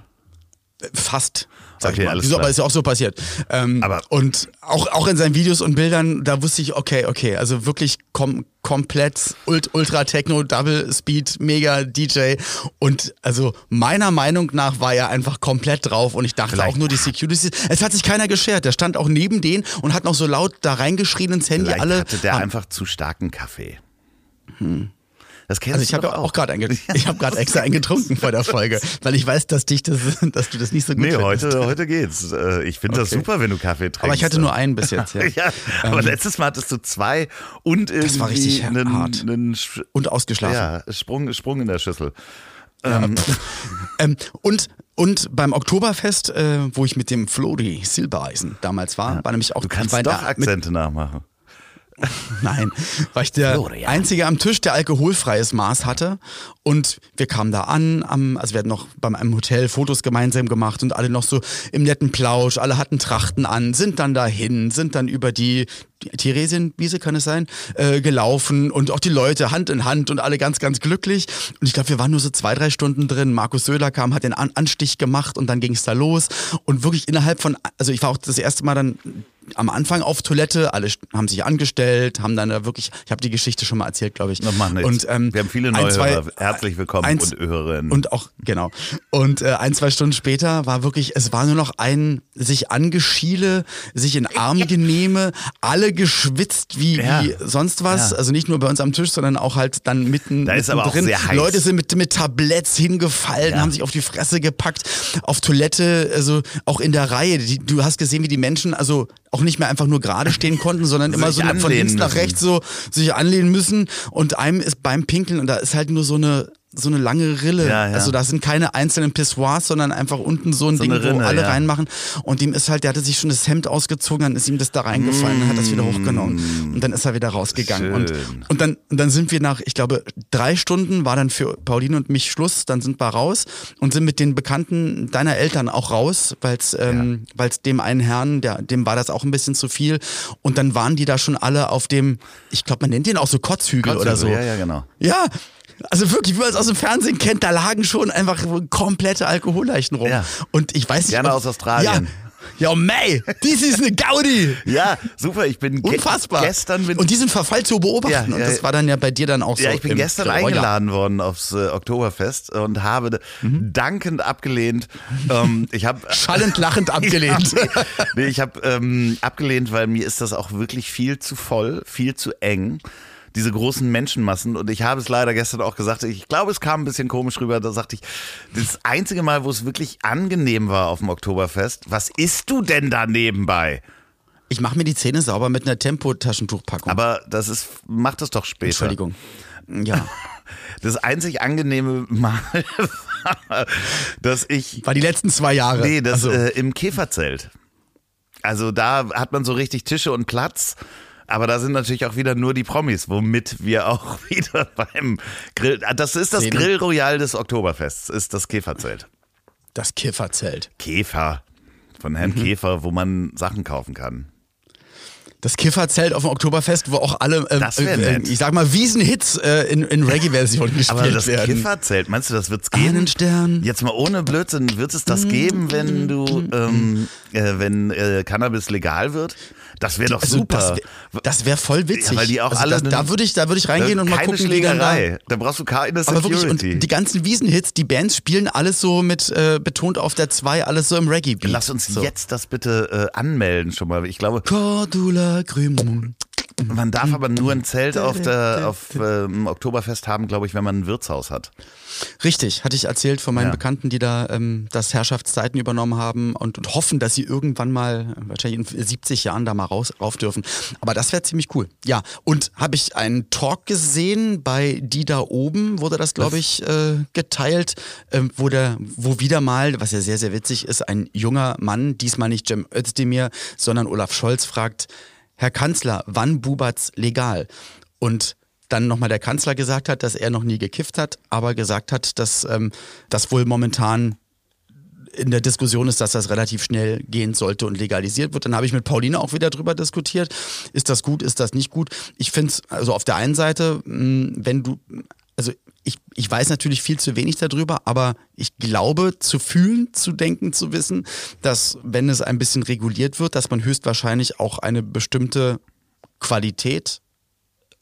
Fast. Sag Okay, ich mal. alles Wieso, aber ist ja auch so passiert. Ähm, Aber- und auch, auch in seinen Videos und Bildern, da wusste ich, okay, okay, also wirklich kom komplett Ult Ultra Techno, Double Speed, Mega DJ. Und also meiner Meinung nach war er einfach komplett drauf und ich dachte Vielleicht- auch nur die Security. Es hat sich keiner geschert. Der stand auch neben denen und hat noch so laut da reingeschrien ins Handy. Vielleicht Alle hatte der haben- einfach zu starken Kaffee. Das kennst also ich habe ja auch gerade ich habe gerade extra eingetrunken vor der Folge, weil ich weiß, dass dich das, dass du das nicht so gut Nee, findest. heute, heute geht's. Äh, Ich finde das Okay. super, wenn du Kaffee trinkst. Aber ich hatte nur einen bis jetzt. Ja. ja, aber letztes Mal hattest du zwei und irgendwie war richtig einen, hart. einen Und ausgeschlafen. ja, Sprung, Sprung in der Schüssel. Ähm, und, und beim Oktoberfest, äh, wo ich mit dem Flori Silbereisen damals war, war nämlich auch Du kannst doch Akzente nachmachen. Nein, war ich der Florian. Einzige am Tisch, der alkoholfreies Maß hatte. Und wir kamen da an, am, also wir hatten noch beim einem Hotel Fotos gemeinsam gemacht und alle noch so im netten Plausch, alle hatten Trachten an, sind dann dahin, sind dann über die, Theresienwiese, kann es sein, äh, gelaufen und auch die Leute Hand in Hand und alle ganz, ganz glücklich. Und ich glaube, wir waren nur so zwei, drei Stunden drin. Markus Söder kam, hat den an Anstich gemacht und dann ging es da los. Und wirklich innerhalb von, also ich war auch das erste Mal dann am Anfang auf Toilette, alle haben sich angestellt, haben dann da wirklich, ich habe die Geschichte schon mal erzählt, glaube ich. Macht nichts. Und, ähm, Wir haben viele ein, neue zwei- Hörer. Herzlich willkommen eins- und Hörerinnen. Und auch, genau. Und äh, ein, zwei Stunden später war wirklich, es war nur noch ein sich angeschiele, sich in Arm genehme, alle geschwitzt wie, Ja. wie sonst was. Ja. Also nicht nur bei uns am Tisch, sondern auch halt dann mitten, Da ist mitten aber auch drin. sehr heiß. Leute sind mit, mit Tabletts hingefallen, Ja. haben sich auf die Fresse gepackt, auf Toilette, also auch in der Reihe. Die, du hast gesehen, wie die Menschen also auch nicht mehr einfach nur gerade stehen konnten, sondern immer so von links nach rechts so sich anlehnen müssen. Und einem ist beim Pinkeln und da ist halt nur so eine so eine lange Rille. Ja, ja. Also da sind keine einzelnen Pissoirs, sondern einfach unten so ein So Ding, eine wo Rinne, alle ja. reinmachen. Und dem ist halt, der hatte sich schon das Hemd ausgezogen, dann ist ihm das da reingefallen, dann hat das wieder hochgenommen. Und dann ist er wieder rausgegangen. Und, Schön. und dann, und dann sind wir nach, ich glaube, drei Stunden war dann für Pauline und mich Schluss, dann sind wir raus und sind mit den Bekannten deiner Eltern auch raus, weil es ähm, weil's dem einen Herrn, der, dem war das auch ein bisschen zu viel. Und dann waren die da schon alle auf dem, ich glaube, man nennt den auch so Kotzhügel, oder so. Ja, ja, genau. Ja, also wirklich, wie man es aus dem Fernsehen kennt, da lagen schon einfach komplette Alkoholleichen rum. Ja. Und ich weiß nicht. Gerne aus Australien. Ja, ja May, dies ist eine Gaudi. Ja, super. Ich bin ge Unfassbar. gestern bin und diesen Verfall zu beobachten. Ja, und ja, das war dann ja bei dir dann auch so. Ja, ich bin gestern ja. eingeladen worden aufs äh, Oktoberfest und habe Mhm. dankend abgelehnt. Ähm, ich habe Schallend lachend abgelehnt. Ja, nee, ich habe ähm, abgelehnt, weil mir ist das auch wirklich viel zu voll, viel zu eng. Diese großen Menschenmassen. Und ich habe es leider gestern auch gesagt, ich glaube, es kam ein bisschen komisch rüber. Da sagte ich, das einzige Mal, wo es wirklich angenehm war auf dem Oktoberfest, was isst du denn da nebenbei? Ich mache mir die Zähne sauber mit einer Tempotaschentuchpackung. Aber das ist, mach das doch später. Entschuldigung. Ja. Das einzig angenehme Mal war, dass ich War die letzten zwei Jahre. Nee, das also, äh, im Käferzelt. Also da hat man so richtig Tische und Platz. Aber da sind natürlich auch wieder nur die Promis, womit wir auch wieder beim Grill. Das ist das. Grill Royal des Oktoberfests, ist das Käferzelt. das Kifferzelt. Käfer. Von Herrn Mhm. Käfer, wo man Sachen kaufen kann. Das Kifferzelt auf dem Oktoberfest, wo auch alle, äh, Das wär äh, nett. ich sag mal, Wiesenhits äh, in, in Reggae-Version gespielt Aber das werden. Käferzelt, meinst du, das wird's geben? Einen Stern. Jetzt mal ohne Blödsinn, wird es das geben, wenn du, ähm, äh, wenn äh, Cannabis legal wird? Das wäre doch Also super. das wär- wäre voll witzig. Ja, weil die auch also alle das, da würde ich, da würde ich reingehen und mal gucken, da. Schlägerei. Da brauchst du keine Aber wirklich, Security. und die ganzen Wiesenhits, die Bands spielen alles so mit, äh, betont auf der 2, alles so im Reggae-Beat. Lass uns so. jetzt das bitte äh, anmelden schon mal. Ich glaube, Cordula Grümon. man darf aber nur ein Zelt auf der auf ähm, Oktoberfest haben, glaube ich, wenn man ein Wirtshaus hat. Richtig, hatte ich erzählt von meinen Ja. Bekannten, die da ähm, das Herrschaftszeiten übernommen haben und, und hoffen, dass sie irgendwann mal, wahrscheinlich in 70 Jahren da mal raus, rauf dürfen. Aber das wäre ziemlich cool. Ja, und habe ich einen Talk gesehen bei Die da oben, wurde das, glaube ich, äh, geteilt, ähm, wo, der, wo wieder mal, was ja sehr, sehr witzig ist, ein junger Mann, diesmal nicht Cem Özdemir, sondern Olaf Scholz fragt, Herr Kanzler, wann bubert's legal? Und dann nochmal der Kanzler gesagt hat, dass er noch nie gekifft hat, aber gesagt hat, dass ähm, das wohl momentan in der Diskussion ist, dass das relativ schnell gehen sollte und legalisiert wird. Dann habe ich mit Pauline auch wieder drüber diskutiert. Ist das gut, ist das nicht gut? Ich finde es, also auf der einen Seite, wenn du, also ich, ich weiß natürlich viel zu wenig darüber, aber ich glaube zu fühlen, zu denken, zu wissen, dass wenn es ein bisschen reguliert wird, dass man höchstwahrscheinlich auch eine bestimmte Qualität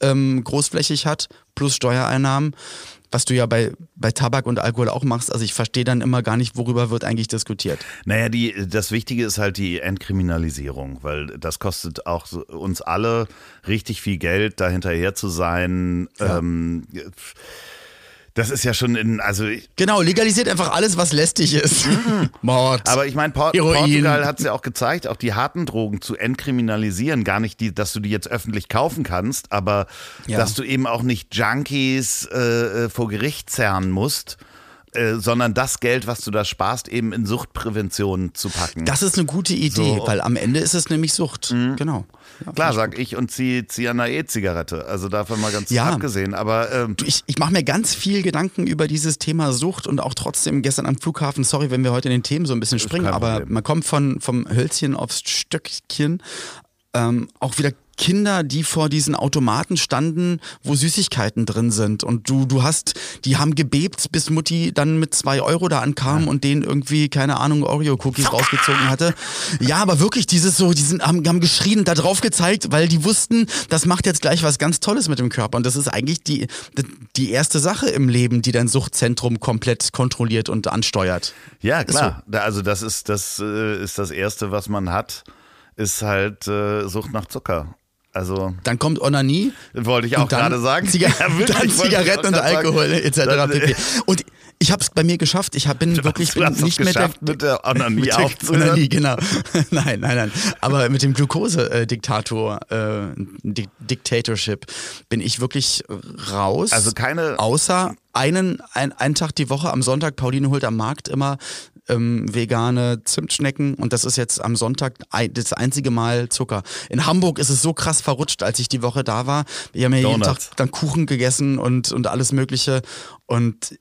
ähm, großflächig hat, plus Steuereinnahmen, was du ja bei, bei Tabak und Alkohol auch machst. Also ich verstehe dann immer gar nicht, worüber wird eigentlich diskutiert. Naja, die, das Wichtige ist halt die Entkriminalisierung, weil das kostet auch uns alle richtig viel Geld, da hinterher zu sein. Ja. Ähm, das ist ja schon in, also Genau, legalisiert einfach alles, was lästig ist. Mord. Aber ich meine, Por Heroin. Portugal hat es ja auch gezeigt, auch die harten Drogen zu entkriminalisieren. Gar nicht, die, dass du die jetzt öffentlich kaufen kannst, aber Ja. dass du eben auch nicht Junkies äh, äh, vor Gericht zerren musst. äh, sondern das Geld, was du da sparst, eben in Suchtprävention zu packen. Das ist eine gute Idee, So. weil am Ende ist es nämlich Sucht. Genau. Ja, Klar, sag ich und zieh, zieh an einer E-Zigarette. Also davon mal ganz Ja. abgesehen. Aber ähm, Ich, ich mache mir ganz viel Gedanken über dieses Thema Sucht und auch trotzdem gestern am Flughafen, sorry, wenn wir heute in den Themen so ein bisschen springen, aber man kommt von, vom Hölzchen aufs Stöckchen. Ähm, auch wieder Kinder, die vor diesen Automaten standen, wo Süßigkeiten drin sind. Und du, du hast, die haben gebebt, bis Mutti dann mit zwei Euro da ankam und denen irgendwie, keine Ahnung, Oreo-Cookies rausgezogen hatte. Ja, aber wirklich dieses so, die sind, haben, haben geschrien, da drauf gezeigt, weil die wussten, das macht jetzt gleich was ganz Tolles mit dem Körper. Und das ist eigentlich die, die erste Sache im Leben, die dein Suchtzentrum komplett kontrolliert und ansteuert. ja, klar. Da, also das ist das, äh, ist das Erste, was man hat, ist halt äh, Sucht nach Zucker. Also Dann kommt Onanie. wollte ich auch gerade sagen. Ziga Ja, wirklich, dann Zigaretten und sagen. Alkohol etc. Dann- pp. Und ich habe es bei mir geschafft. Ich hab, bin wirklich du bin hast es nicht mehr der, geschafft, mit der Onanie mit der. Onanie, genau. nein, nein, nein. Aber mit dem Glukose-Diktator, äh, Di Dictatorship, bin ich wirklich raus. Also keine- Außer einen, ein, einen Tag die Woche am Sonntag, Pauline holt am Markt immer ähm, vegane Zimtschnecken und das ist jetzt am Sonntag das einzige Mal Zucker. In Hamburg ist es so krass verrutscht, als ich die Woche da war. Wir haben ja jeden Tag dann Kuchen gegessen und, und alles Mögliche. Und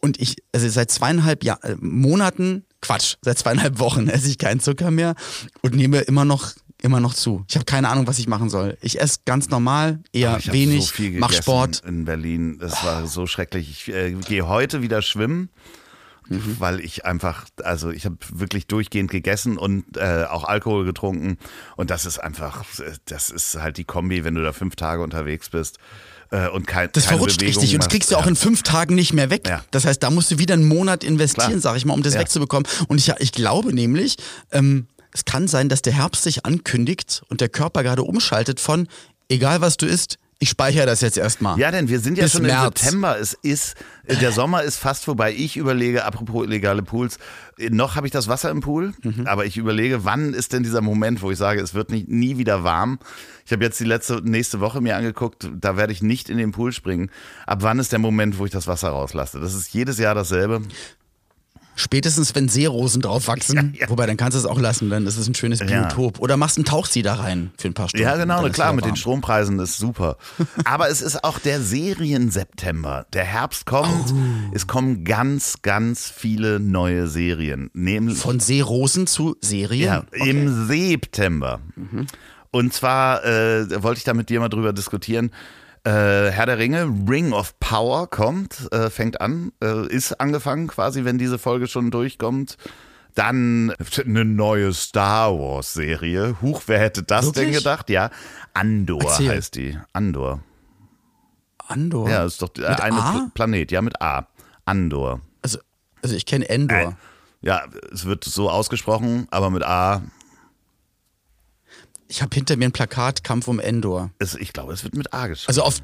und ich, also seit zweieinhalb Jahr, äh, Monaten, Quatsch, seit zweieinhalb Wochen esse ich keinen Zucker mehr und nehme immer noch, immer noch zu. Ich habe keine Ahnung, was ich machen soll. Ich esse ganz normal, eher Ich wenig, so mach Sport. in Berlin. Das war so schrecklich. Ich äh, gehe heute wieder schwimmen. Mhm. Weil ich einfach, also ich habe wirklich durchgehend gegessen und äh, auch Alkohol getrunken. Und das ist einfach, das ist halt die Kombi, wenn du da fünf Tage unterwegs bist äh, und kein, Das verrutscht Bewegung richtig und das kriegst du auch in fünf Tagen nicht mehr weg. Ja. Das heißt, da musst du wieder einen Monat investieren, Klar. sag ich mal, um das Ja. wegzubekommen. Und ich, ich glaube nämlich, ähm, es kann sein, dass der Herbst sich ankündigt und der Körper gerade umschaltet von, egal was du isst, ich speichere das jetzt erstmal. Ja, denn wir sind ja Bis schon im März. September. Es ist, äh, der Sommer ist fast vorbei. Ich überlege, apropos illegale Pools, äh, noch habe ich das Wasser im Pool, Mhm. aber ich überlege, wann ist denn dieser Moment, wo ich sage, es wird nicht, nie wieder warm. Ich habe jetzt die letzte, nächste Woche mir angeguckt, da werde ich nicht in den Pool springen. Ab wann ist der Moment, wo ich das Wasser rauslasse? Das ist jedes Jahr dasselbe. Spätestens, wenn Seerosen drauf wachsen, Ja, ja. wobei dann kannst du es auch lassen, dann ist es ein schönes Biotop. Oder machst einen Tauchsieh da rein für ein paar Stunden. Ja, genau, ist klar, mit den. Strompreisen ist super. Aber es ist auch der Serien-September. Der Herbst kommt, Oh. es kommen ganz, ganz viele neue Serien. Nämlich Von Seerosen zu Serien? Ja, im September. Und zwar äh, wollte ich da mit dir mal drüber diskutieren. Äh, Herr der Ringe, Ring of Power kommt, äh, fängt an, äh, ist angefangen quasi, wenn diese Folge schon durchkommt. Dann eine neue Star Wars Serie. Huch, wer hätte das denn Wirklich? gedacht? Ja, Andor Erzähl. heißt die. Andor. Andor? Ja, ist doch äh, A? Pl- Planet, ja, mit A. Andor. Also, also ich kenne Endor. Ja, es wird so ausgesprochen, aber mit A. Ich habe hinter mir ein Plakat Kampf um Endor. Ist, ich glaube, es wird mit A geschrieben. Also auf.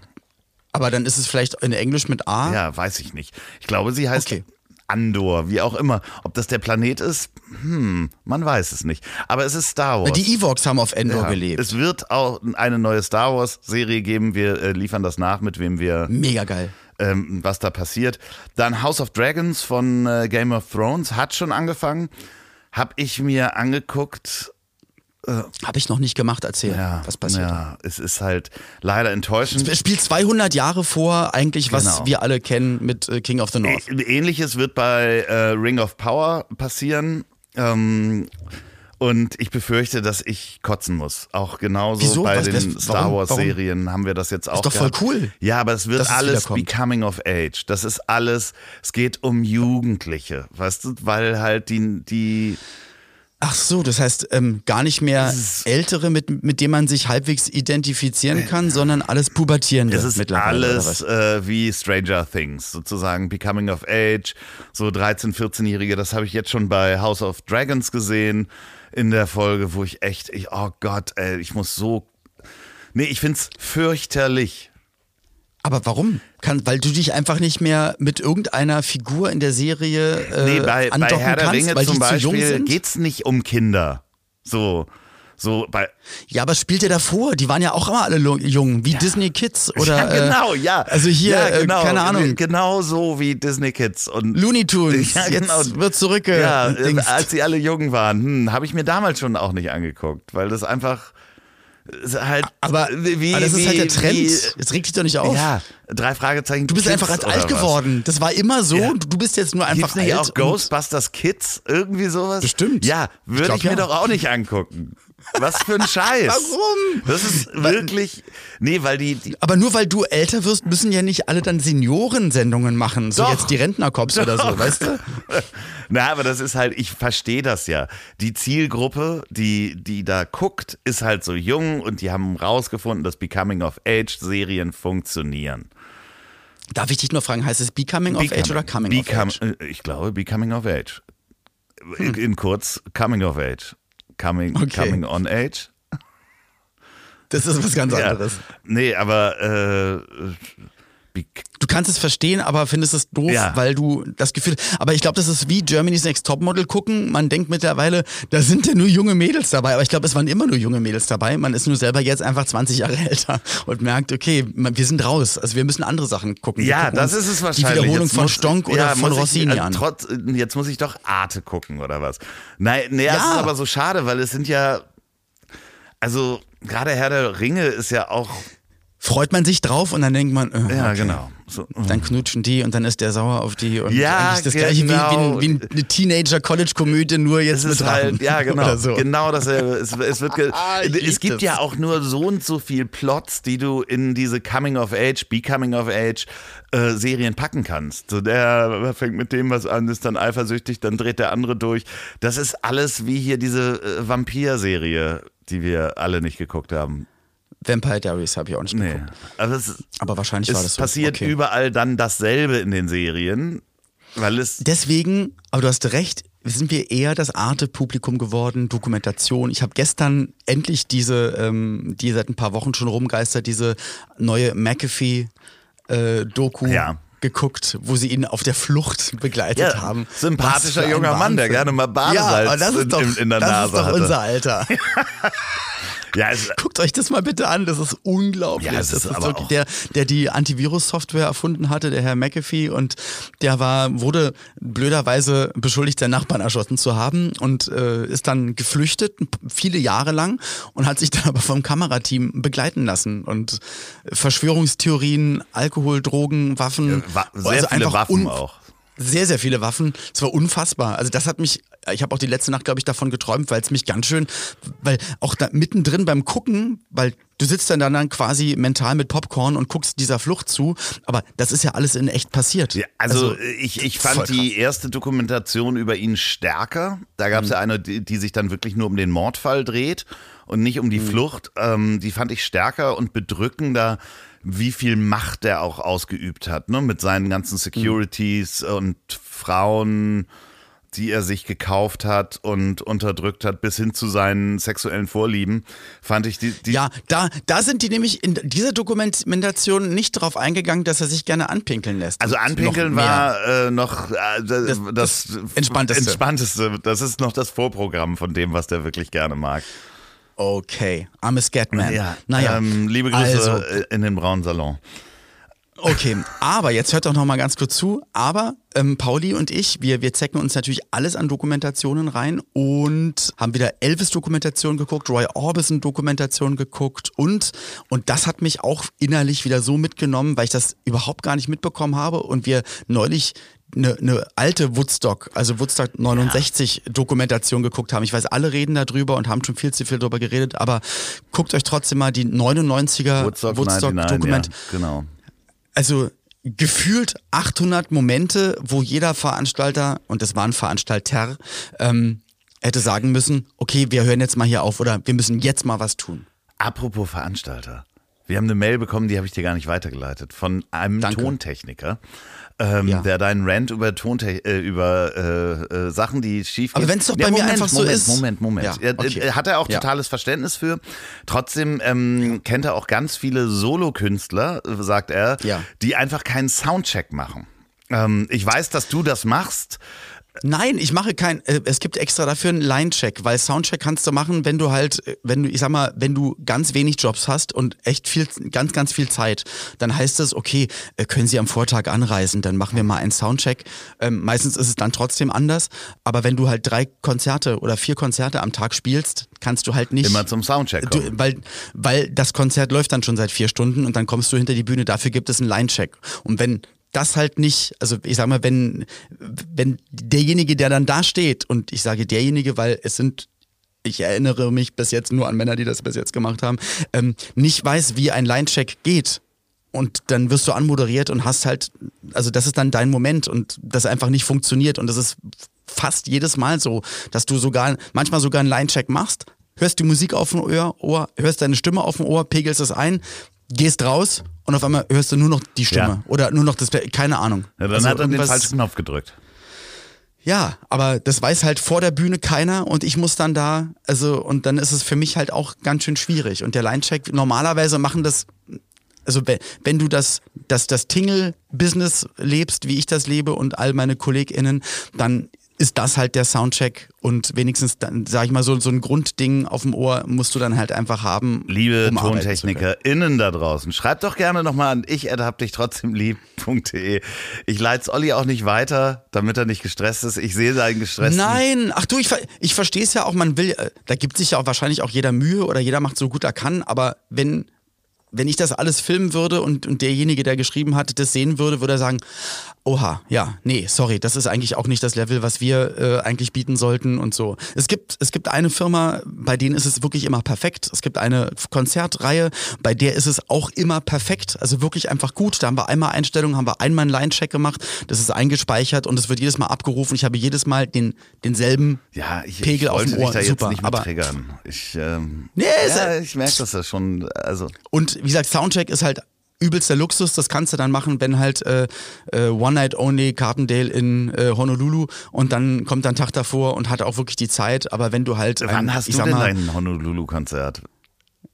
Aber dann ist es vielleicht in Englisch mit A. Ja, weiß ich nicht. Ich glaube, sie heißt Okay. Andor, wie auch immer. Ob das der Planet ist, hm, man weiß es nicht. Aber es ist Star Wars. Die Evox haben auf Endor Ja, gelebt. Es wird auch eine neue Star Wars-Serie geben. Wir äh, liefern das nach, mit wem wir, Mega geil. ähm, was da passiert. Dann House of Dragons von äh, Game of Thrones hat schon angefangen. Hab ich mir angeguckt. Habe ich noch nicht gemacht, erzähl. Ja, was passiert? Ja, es ist halt leider enttäuschend. Es spielt 200 Jahre vor, eigentlich, was Genau. wir alle kennen mit äh, King of the North. Ähnliches wird bei äh, Ring of Power passieren. Ähm, und ich befürchte, dass ich kotzen muss. Auch genauso Wieso? bei Was- den was- Star warum? Wars Serien haben wir das jetzt auch. doch voll gehabt. cool, Ja, aber es wird dass es alles wiederkommt. Becoming of Age. Das ist alles, es geht um Jugendliche, weißt du, weil halt die, die Ach so, das heißt ähm, gar nicht mehr Ältere, mit, mit denen man sich halbwegs identifizieren kann, sondern alles Pubertierende Es ist alles äh, wie Stranger Things, sozusagen Becoming of Age, so 13-, 14-Jährige. Das habe ich jetzt schon bei House of Dragons gesehen in der Folge, wo ich echt, ich, oh Gott, ey, ich muss so. Nee, ich find's fürchterlich. Aber warum? Kann, weil du dich einfach nicht mehr mit irgendeiner Figur in der Serie äh, Nee, bei, bei andocken Herr der kannst, Ringe weil zum die zu jung Beispiel sind? geht's nicht um Kinder. So. So bei ja, aber spielt ihr davor? Die waren ja auch immer alle jung, wie ja. Disney Kids oder. Ja, genau, ja. Also hier, ja, äh, genau, äh, keine Ahnung. Genau so wie Disney Kids und. Looney Tunes. Ja, genau. Jetzt wird zurückge. Ja, als sie alle jung waren, hm, habe ich mir damals schon auch nicht angeguckt, weil das einfach. Halt aber, wie, aber das ist halt der Trend. Jetzt regt dich doch nicht auf. Ja, drei Fragezeichen. Du bist Kids einfach als alt geworden. Das war immer so. Ja. Du bist jetzt nur einfach Gibt's nicht alt. auch Ghostbusters Kids? Irgendwie sowas? Bestimmt. Ja, würde ich, ich, mir ja. doch auch nicht angucken. Was für ein Scheiß. Warum? Das ist wirklich. Nee, weil die, die, Aber nur weil du älter wirst, müssen ja nicht alle dann Seniorensendungen machen. So Doch. jetzt die Rentnerkops oder so, weißt du? Na, aber das ist halt, ich verstehe das ja. Die Zielgruppe, die, die da guckt, ist halt so jung und die haben rausgefunden, dass Becoming of Age-Serien funktionieren. Darf ich dich nur fragen, heißt es Becoming of Age oder Coming Become, of Age? Äh, ich glaube, Becoming of Age. Hm. In kurz, Coming of Age. Coming, okay. coming on Age. Das ist was ganz anderes. Ja. Nee, aber äh, Du kannst es verstehen, aber findest es doof, ja. weil du das Gefühl. Aber ich glaube, das ist wie Germany's Next Topmodel gucken. Man denkt mittlerweile, da sind ja nur junge Mädels dabei. Aber ich glaube, es waren immer nur junge Mädels dabei. Man ist nur selber jetzt einfach 20 Jahre älter und merkt, okay, wir sind raus. Also wir müssen andere Sachen gucken. Ja, das ist es wahrscheinlich. Die Wiederholung jetzt von Stonk oder ja, von Rossini ich, äh, an. Trotz, jetzt muss ich doch Arte gucken oder was. Nein, nee, ja. das ist aber so schade, weil es sind ja, also gerade Herr der Ringe ist ja auch freut man sich drauf und dann denkt man, äh, okay. ja genau. So. Dann knutschen die und dann ist der sauer auf die und ja, eigentlich das genau. gleiche wie, wie, wie, eine Teenager-College-Komödie, nur jetzt es mit halt, Ja, genau. So. Genau dasselbe. Es, es, wird ah, es gibt das. ja auch nur so und so viel Plots, die du in diese Coming of Age, Becoming of Age äh, Serien packen kannst. So der fängt mit dem was an, ist dann eifersüchtig, dann dreht der andere durch. Das ist alles wie hier diese äh, Vampir-Serie, die wir alle nicht geguckt haben. Vampire Diaries habe ich auch nicht geguckt. Nee. Also es, Aber wahrscheinlich war das so. Es passiert okay. überall dann dasselbe in den Serien, weil es. Deswegen, aber du hast recht, sind wir eher das Arte-Publikum geworden, Dokumentation. Ich habe gestern endlich diese, ähm, die seit ein paar Wochen schon rumgeistert, diese neue McAfee-Doku. Äh, ja geguckt, wo sie ihn auf der Flucht begleitet ja, haben. Sympathischer junger Mann, der gerne mal Badesalz ja, das ist doch, in, in der das Nase ist doch hatte. unser Alter. Ja, Guckt euch das mal bitte an, das ist unglaublich. Ja, das ist, das ist aber so, der, der die Antivirus-Software erfunden hatte, der Herr McAfee, und der war, wurde blöderweise beschuldigt, seinen Nachbarn erschossen zu haben und äh, ist dann geflüchtet, viele Jahre lang, und hat sich dann aber vom Kamerateam begleiten lassen. Und Verschwörungstheorien, Alkohol, Drogen, Waffen. Ja, sehr also viele Waffen auch sehr, sehr viele Waffen. Es war unfassbar. Also das hat mich, ich habe auch die letzte Nacht, glaube ich, davon geträumt, weil es mich ganz schön, weil auch da mittendrin beim Gucken, weil du sitzt dann dann quasi mental mit Popcorn und guckst dieser Flucht zu, aber das ist ja alles in echt passiert. Ja, also, also ich, ich fand die erste Dokumentation über ihn stärker. Da gab es mhm. ja eine, die, die, sich dann wirklich nur um den Mordfall dreht und nicht um die mhm. Flucht. Ähm, die fand ich stärker und bedrückender wie viel Macht er auch ausgeübt hat, ne? Mit seinen ganzen Securities mhm. und Frauen, die er sich gekauft hat und unterdrückt hat, bis hin zu seinen sexuellen Vorlieben, fand ich die. die ja, da, da sind die nämlich in dieser Dokumentation nicht darauf eingegangen, dass er sich gerne anpinkeln lässt. Also anpinkeln war äh, noch äh, das, das, das, Entspannteste. Entspannteste. Das ist noch das Vorprogramm von dem, was der wirklich gerne mag. Okay, I'm a Scatman. Ja, naja. Ähm, liebe Grüße also, in den braunen Salon. Okay, aber jetzt hört doch noch mal ganz kurz zu. Aber ähm, Pauli und ich, wir, wir zecken uns natürlich alles an Dokumentationen rein und haben wieder Elvis-Dokumentation geguckt, Roy Orbison-Dokumentation geguckt und, und das hat mich auch innerlich wieder so mitgenommen, weil ich das überhaupt gar nicht mitbekommen habe und wir neulich eine, eine alte Woodstock, also Woodstock 69 ja. Dokumentation geguckt haben. Ich weiß, alle reden darüber und haben schon viel zu viel darüber geredet, aber guckt euch trotzdem mal die 99er Woodstock, Woodstock Dokument. Ja, genau. Also gefühlt 800 Momente, wo jeder Veranstalter, und das war ein Veranstalter, ähm, hätte sagen müssen, okay, wir hören jetzt mal hier auf oder wir müssen jetzt mal was tun. Apropos Veranstalter. Wir haben eine Mail bekommen, die habe ich dir gar nicht weitergeleitet, von einem Danke. Tontechniker ähm, ja. der deinen Rant über, Tonte äh, über äh, äh, Sachen, die schief gehen. Aber wenn es doch bei ja, Moment, mir einfach Moment, so ist. Moment, Moment, Moment. Ja, okay. Hat er auch totales Verständnis für. Trotzdem ähm, kennt er auch ganz viele Solokünstler, sagt er, die einfach keinen Soundcheck machen. Ähm, ich weiß, dass du das machst. Nein, ich mache kein, äh, es gibt extra dafür einen Line-Check, weil Soundcheck kannst du machen, wenn du halt, äh, wenn du, ich sag mal, wenn du ganz wenig Jobs hast und echt viel, ganz, ganz viel Zeit, dann heißt es, okay, äh, können Sie am Vortag anreisen, dann machen wir mal einen Soundcheck. Ähm, meistens ist es dann trotzdem anders, aber wenn du halt drei Konzerte oder vier Konzerte am Tag spielst, kannst du halt nicht. Immer zum Soundcheck kommen. Du, weil, weil das Konzert läuft dann schon seit vier Stunden und dann kommst du hinter die Bühne, dafür gibt es einen Line-Check. Und wenn das halt nicht, also ich sag mal, wenn, wenn derjenige, der dann da steht, und ich sage derjenige, weil es sind ich erinnere mich bis jetzt nur an Männer, die das bis jetzt gemacht haben, ähm, nicht weiß, wie ein Line-Check geht. Und dann wirst du anmoderiert und hast halt, also das ist dann dein Moment und das einfach nicht funktioniert. Und das ist fast jedes Mal so, dass du sogar, manchmal sogar einen Line-Check machst, hörst die Musik auf dem Ohr, hörst deine Stimme auf dem Ohr, pegelst es ein, gehst raus und auf einmal hörst du nur noch die Stimme Ja. oder nur noch das, keine Ahnung. Ja, dann Also hat er den falschen Knopf gedrückt. Ja, aber das weiß halt vor der Bühne keiner und ich muss dann da, also und dann ist es für mich halt auch ganz schön schwierig. Und der Line-Check, normalerweise machen das, also wenn, wenn du das, das, das Tingle-Business lebst, wie ich das lebe und all meine KollegInnen, dann ist das halt der Soundcheck und wenigstens dann, sag ich mal, so, so ein Grundding auf dem Ohr musst du dann halt einfach haben. Liebe um. TontechnikerInnen da draußen, schreibt doch gerne nochmal an ich hab dich trotzdem lieb.de. Ich leite Olli auch nicht weiter, damit er nicht gestresst ist. Ich sehe seinen gestressten. Nein, ach du, ich, ich verstehe es ja auch, man will, äh, da gibt sich ja auch wahrscheinlich auch jeder Mühe oder jeder macht so gut er kann, aber wenn, wenn ich das alles filmen würde und, und derjenige, der geschrieben hat, das sehen würde, würde er sagen, oha, ja, nee, sorry, das ist eigentlich auch nicht das Level, was wir äh, eigentlich bieten sollten und so. Es gibt, es gibt eine Firma, bei denen ist es wirklich immer perfekt. Es gibt eine Konzertreihe, bei der ist es auch immer perfekt, also wirklich einfach gut. Da haben wir einmal Einstellungen, haben wir einmal einen Line-Check gemacht, das ist eingespeichert und es wird jedes Mal abgerufen. Ich habe jedes Mal den, denselben Ja, ich, Pegel ich auf dem Ohr. dich da jetzt Super, nicht mit aber triggern. Ich, ähm, Nee, ja- ich merke das ja schon. Also, Und wie gesagt, Soundcheck ist halt übelster Luxus. Das kannst du dann machen, wenn halt äh, äh, One Night Only Carpendale in äh, Honolulu und dann kommt dann Tag davor und hat auch wirklich die Zeit. Aber wenn du halt, wann ähm, hast ich du sag denn mal, dein Honolulu-Konzert?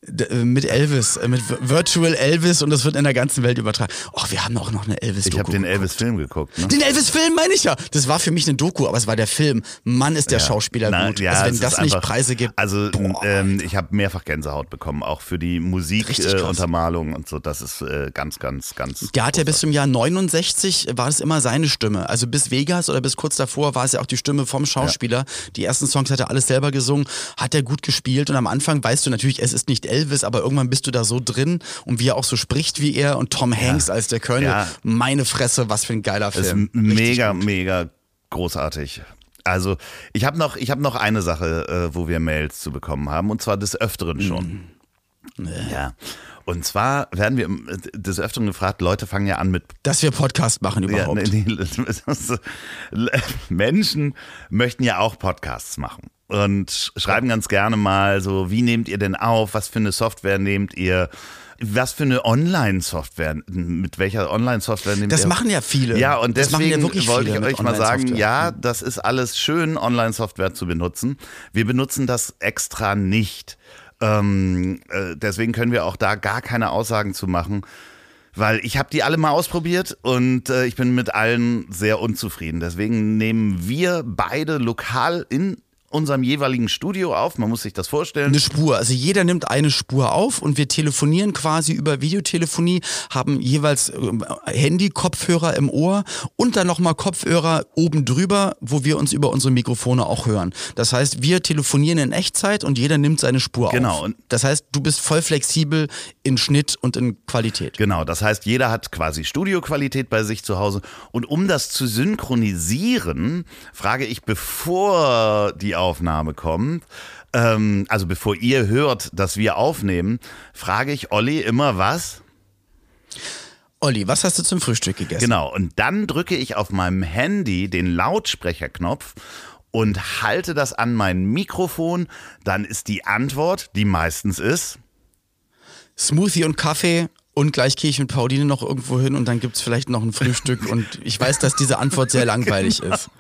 Äh, mit Elvis, äh, mit Vi- Virtual Elvis und das wird in der ganzen Welt übertragen. Oh, wir haben auch noch eine elvis Ich habe den Elvis-Film geguckt. Ne? Den Elvis-Film meine ich ja. Das war für mich eine Doku, aber es war der Film. Mann, ist der Schauspieler Na, gut. ja, also wenn das nicht einfach- Preise gibt. Also Boah. ähm, ich habe mehrfach Gänsehaut bekommen, auch für die. Musikuntermalung und so. Das ist äh, ganz, ganz, ganz. Der hat ja bis zum Jahr 69 war es immer seine Stimme. Also bis Vegas oder bis kurz davor war es ja auch die Stimme vom Schauspieler. Die ersten Songs hat er alles selber gesungen, hat er gut gespielt und am Anfang weißt du natürlich, es ist nicht Elvis, aber irgendwann bist du da so drin und wie er auch so spricht wie er und Tom Hanks als der Colonel. Ja. Meine Fresse, was für ein geiler Film. mega, gut. mega großartig. Also ich habe noch, ich habe noch eine Sache, äh, wo wir Mails zu bekommen haben, und zwar des Öfteren schon. Mhm. Ja. Und zwar werden wir äh, des Öfteren gefragt, Leute fangen ja an mit Dass wir Podcast machen Ja, überhaupt. nee, nee, Menschen möchten ja auch Podcasts machen und schreiben ganz gerne mal so, wie nehmt ihr denn auf? Was für eine Software nehmt ihr? Was für eine Online-Software? Mit welcher Online-Software nehmt Das ihr? machen ja viele. Ja, und Das ja deswegen wirklich wollte ich euch mal sagen, ja, das ist alles schön, Online-Software zu benutzen. Wir benutzen das extra nicht. Ähm, äh, deswegen können wir auch da gar keine Aussagen zu machen. Weil ich habe die alle mal ausprobiert und äh, ich bin mit allen sehr unzufrieden. Deswegen nehmen wir beide lokal in unserem jeweiligen Studio auf. Man muss sich das vorstellen. Eine Spur. Also jeder nimmt eine Spur auf und wir telefonieren quasi über Videotelefonie, haben jeweils ähm, Handy, Kopfhörer im Ohr und dann nochmal Kopfhörer oben drüber, wo wir uns über unsere Mikrofone auch hören. Das heißt, wir telefonieren in Echtzeit und jeder nimmt seine Spur Genau, auf. und- Das heißt, du bist voll flexibel in Schnitt und in Qualität. Genau, das heißt, jeder hat quasi Studioqualität bei sich zu Hause. Und um das zu synchronisieren, frage ich, bevor die Aufnahme kommt, ähm, also bevor ihr hört, dass wir aufnehmen, frage ich Olli immer was? Olli, was hast du zum Frühstück gegessen? Genau, und dann drücke ich auf meinem Handy den Lautsprecherknopf und halte das an mein Mikrofon. Dann ist die Antwort, die meistens ist, Smoothie und Kaffee und gleich gehe ich mit Pauline noch irgendwo hin und dann gibt's vielleicht noch ein Frühstück und ich weiß, dass diese Antwort sehr langweilig ist.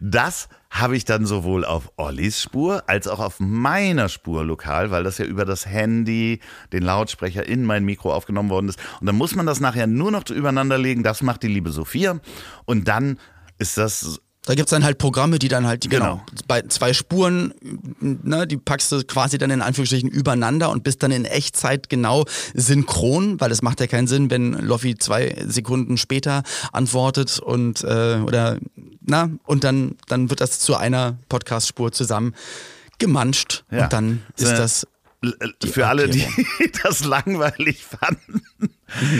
Das habe ich dann sowohl auf Ollis Spur als auch auf meiner Spur lokal, weil das ja über das Handy, den Lautsprecher in mein Mikro aufgenommen worden ist. Und dann muss man das nachher nur noch übereinander legen. Das macht die liebe Sophia. Und dann ist das Da gibt's dann halt Programme, die dann halt, genau, Genau. bei zwei Spuren, ne, die packst du quasi dann in Anführungsstrichen übereinander und bist dann in Echtzeit genau synchron, weil es macht ja keinen Sinn, wenn Loffi zwei Sekunden später antwortet und äh, oder na, und dann, dann wird das zu einer Podcast-Spur zusammen gemanscht Ja. und dann ist Äh, das Die Für alle, die das langweilig fanden.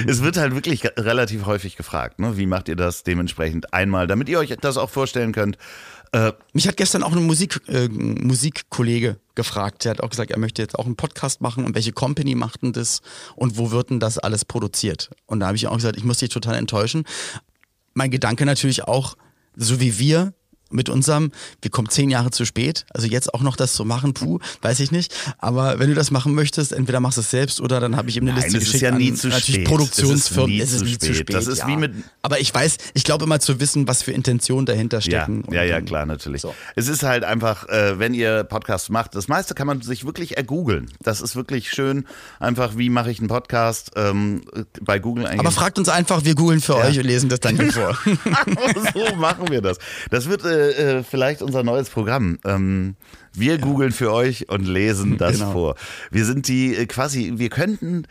Es wird halt wirklich relativ häufig gefragt, ne? Wie macht ihr das dementsprechend einmal, damit ihr euch das auch vorstellen könnt? Äh, Mich hat gestern auch ein Musik, äh, Musikkollege gefragt. Der hat auch gesagt, er möchte jetzt auch einen Podcast machen und welche Company macht denn das und wo wird denn das alles produziert? Und da habe ich auch gesagt, ich muss dich total enttäuschen. Mein Gedanke natürlich auch, so wie wir mit unserem, wir kommen zehn Jahre zu spät, also jetzt auch noch das zu machen, puh, weiß ich nicht. Aber wenn du das machen möchtest, entweder machst du es selbst oder dann habe ich ihm eine Nein, Liste es ist geschickt ja nie an zu natürlich spät. Produktionsfirmen. Es ist nie zu spät. Das ist ja. wie mit- Aber ich weiß, ich glaube immer zu wissen, was für Intentionen dahinter Ja, stecken. ja, ja, dann- klar, natürlich. So. Es ist halt einfach, äh, wenn ihr Podcasts macht, das meiste kann man sich wirklich ergoogeln. Das ist wirklich schön. Einfach, wie mache ich einen Podcast? Ähm, bei Google eingeben. Aber fragt uns einfach, wir googeln für euch und lesen das dann hier vor. so machen wir das. Das wird äh, äh, vielleicht unser neues Programm. Ähm, wir googeln für euch und lesen das Genau. vor. Wir sind die äh, quasi, wir könnten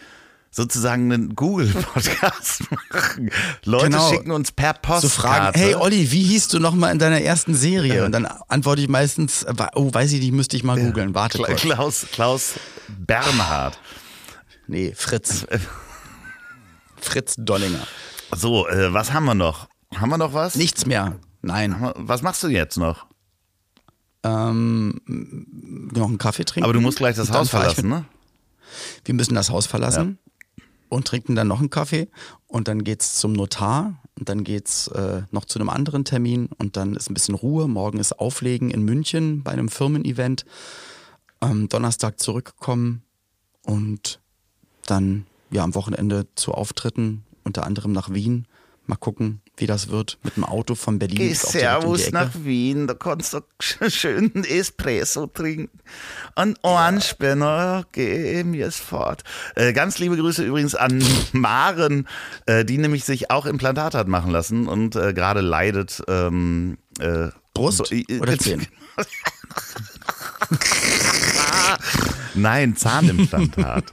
sozusagen einen Google-Podcast machen. Leute Genau. schicken uns per Postkarte. Zu fragen, hey Olli, wie hieß du nochmal in deiner ersten Serie? Und dann antworte ich meistens, oh, weiß ich nicht, müsste ich mal googeln. Warte Kla- kurz. Klaus, Klaus Bernhard. Nee, Fritz. Fritz Dollinger. So, äh, was haben wir noch? Haben wir noch was? Nichts mehr. Nein. Was machst du jetzt noch? Ähm, noch einen Kaffee trinken. Aber du musst gleich das Haus verlassen, ne? Wir müssen das Haus verlassen und trinken dann noch einen Kaffee und dann geht's zum Notar und dann geht's äh, noch zu einem anderen Termin und dann ist ein bisschen Ruhe. Morgen ist Auflegen in München bei einem Firmenevent. Am Donnerstag zurückkommen und dann ja am Wochenende zu Auftritten, unter anderem nach Wien. Mal gucken, wie das wird mit dem Auto von Berlin. Geh Servus nach Wien, da kannst du schön Espresso trinken. Und Ohrenspinner, geh mir es fort. Äh, ganz liebe Grüße übrigens an Maren, äh, die nämlich sich auch Implantat hat machen lassen und äh, gerade leidet. Ähm, äh, Brust äh, oder Zehen? Nein, Zahnimplantat.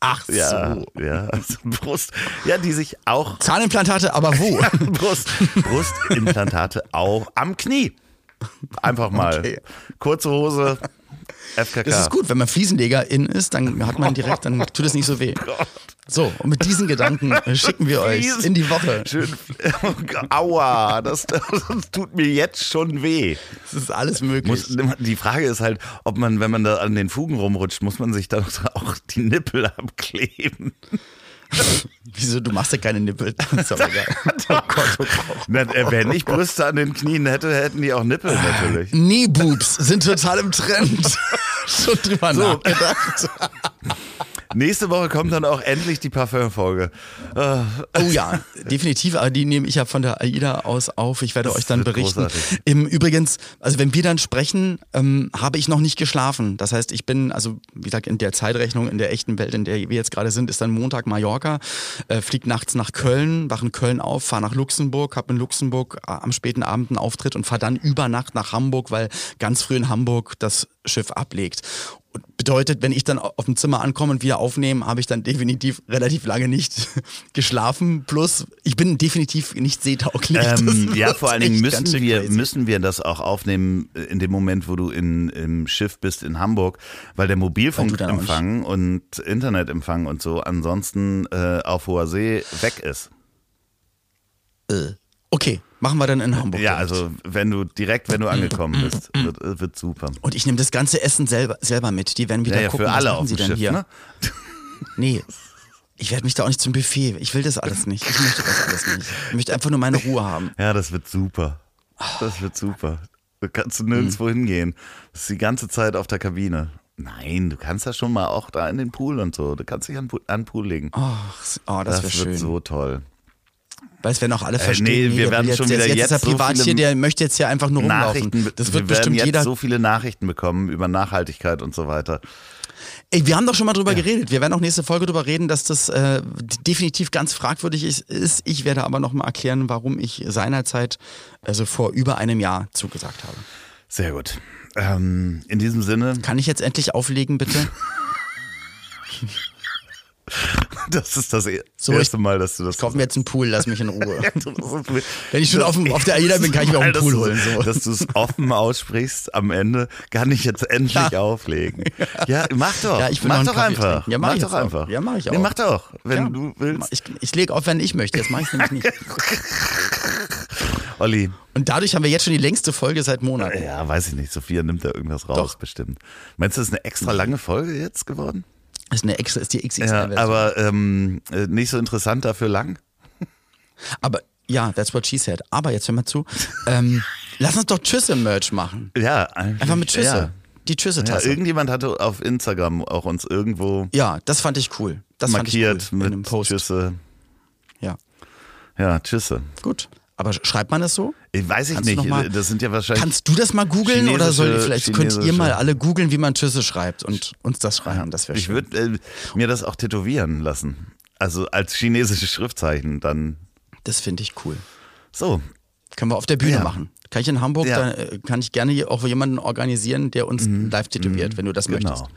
Ach so. ja, also Brust. Ja, die sich auch Zahnimplantate, aber wo? Brust, Brustimplantate auch am Knie. Einfach mal. Okay. Kurze Hose, FKK. Das ist gut, wenn man Fliesenleger in ist, dann hat man direkt, dann tut es nicht so weh. So, und mit diesen Gedanken äh, schicken wir euch in die Woche. Schön. Aua, das, das tut mir jetzt schon weh. Es ist alles möglich. Muss, die Frage ist halt, ob man, wenn man da an den Fugen rumrutscht, muss man sich dann auch die Nippel abkleben. Wieso, du machst ja keine Nippel. Egal. Oh Gott, oh Gott. Äh, wenn ich Brüste an den Knien hätte, hätten die auch Nippel natürlich. Knee-Boobs sind total im Trend. Schon drüber nachgedacht. Nächste Woche kommt dann auch endlich die Parfüm-Folge. Äh, Oh ja, definitiv, aber die nehme ich ja von der AIDA aus auf. Ich werde Das euch dann berichten. Im Übrigens, also wenn wir dann sprechen, ähm, habe ich noch nicht geschlafen. Das heißt, ich bin, also wie gesagt, in der Zeitrechnung, in der echten Welt, in der wir jetzt gerade sind, ist dann Montag Mallorca, äh, fliegt nachts nach Köln, wach in Köln auf, fahre nach Luxemburg, habe in Luxemburg äh, am späten Abend einen Auftritt und fahre dann über Nacht nach Hamburg, weil ganz früh in Hamburg das Schiff ablegt. Bedeutet, wenn ich dann auf dem Zimmer ankomme und wieder aufnehme, habe ich dann definitiv relativ lange nicht geschlafen. Plus, ich bin definitiv nicht seetauglich. Ähm, ja, vor allen Dingen müssen wir, crazy. müssen wir das auch aufnehmen äh, in dem Moment, wo du in, im Schiff bist in Hamburg, weil der Mobilfunkempfang und Internetempfang und so ansonsten äh, auf hoher See weg ist. Äh, Okay, machen wir dann in Hamburg. Ja, direkt. also wenn du direkt, wenn du angekommen bist, wird, äh, wird super. Und ich nehme das ganze Essen selber, selber mit. Die werden wieder Ja, ja, gucken, für alle was auf sie dem denn Schiff, hier. ne? Nee. Ich werde mich da auch nicht zum Buffet. Ich will das alles nicht. Ich möchte das alles nicht. Ich möchte einfach nur meine Ruhe haben. Ja, das wird super. Das wird super. Du kannst nirgendwo hingehen. Das ist die ganze Zeit auf der Kabine. Nein, du kannst ja schon mal auch da in den Pool und so. Du kannst dich an, an den Pool legen. Ach, oh, das, das wird schön. so toll. Weil es werden auch alle Äh, verstehen. nee, wir werden jetzt, schon wieder jetzt, jetzt der so viele der möchte jetzt hier einfach nur rumlaufen. Nachrichten, Das wir wird werden bestimmt jetzt jeder. so viele Nachrichten bekommen über Nachhaltigkeit und so weiter. Ey, wir haben doch schon mal drüber geredet. Wir werden auch nächste Folge drüber reden, dass das äh, definitiv ganz fragwürdig ist. Ich werde aber noch mal erklären, warum ich seinerzeit, also vor über einem Jahr, zugesagt habe. Sehr gut. Ähm, in diesem Sinne, Kann ich jetzt endlich auflegen, bitte? das ist das e- So, erste Mal, dass du das Ich kaufe mir jetzt einen Pool, lass mich in Ruhe. Wenn ich schon auf, dem- auf der AIDA bin, kann ich mir auch einen Pool holen. So. Dass du es offen aussprichst am Ende, kann ich jetzt endlich Ja. auflegen. Ja, mach doch. Ja, ich mach doch einfach. Ja, mach mach ich doch auch. einfach. Ja, mach ich Nee, auch. mach doch, wenn Ja. du willst. Ich, ich lege auf, wenn ich möchte. Jetzt mache ich nämlich nicht. Olli, Und dadurch haben wir jetzt schon die längste Folge seit Monaten. ja, weiß ich nicht. Sophia nimmt da irgendwas raus, Doch. bestimmt. Meinst du, das ist eine extra lange Folge jetzt geworden? Ist eine extra, ist die Ja, XXL-Version. aber ähm, äh, nicht so interessant dafür lang. Aber ja, that's what she said. Aber jetzt hör mal zu. Ähm, lass uns doch Tschüsse-Merch machen. Ja, Einfach mit Tschüsse. Ja. Die Ja, Tschüsse-Tasse. Ja, irgendjemand hatte auf Instagram auch uns irgendwo das fand ich cool. Das markiert fand ich cool mit Post. Tschüsse. Ja, Ja, Tschüsse. gut. Aber schreibt man das so? Ich weiß ich Kannst nicht. mal- das sind ja wahrscheinlich. Kannst du das mal googeln oder soll vielleicht könnt ihr mal alle googeln, wie man Tschüsse schreibt und uns das schreiben. Das wäre ich würde äh, mir das auch tätowieren lassen. Also als chinesische Schriftzeichen dann. Das finde ich cool. So. Können wir auf der Bühne Ja. machen. Kann ich in Hamburg, Ja. da äh, kann ich gerne auch jemanden organisieren, der uns live tätowiert, wenn du das möchtest. Genau.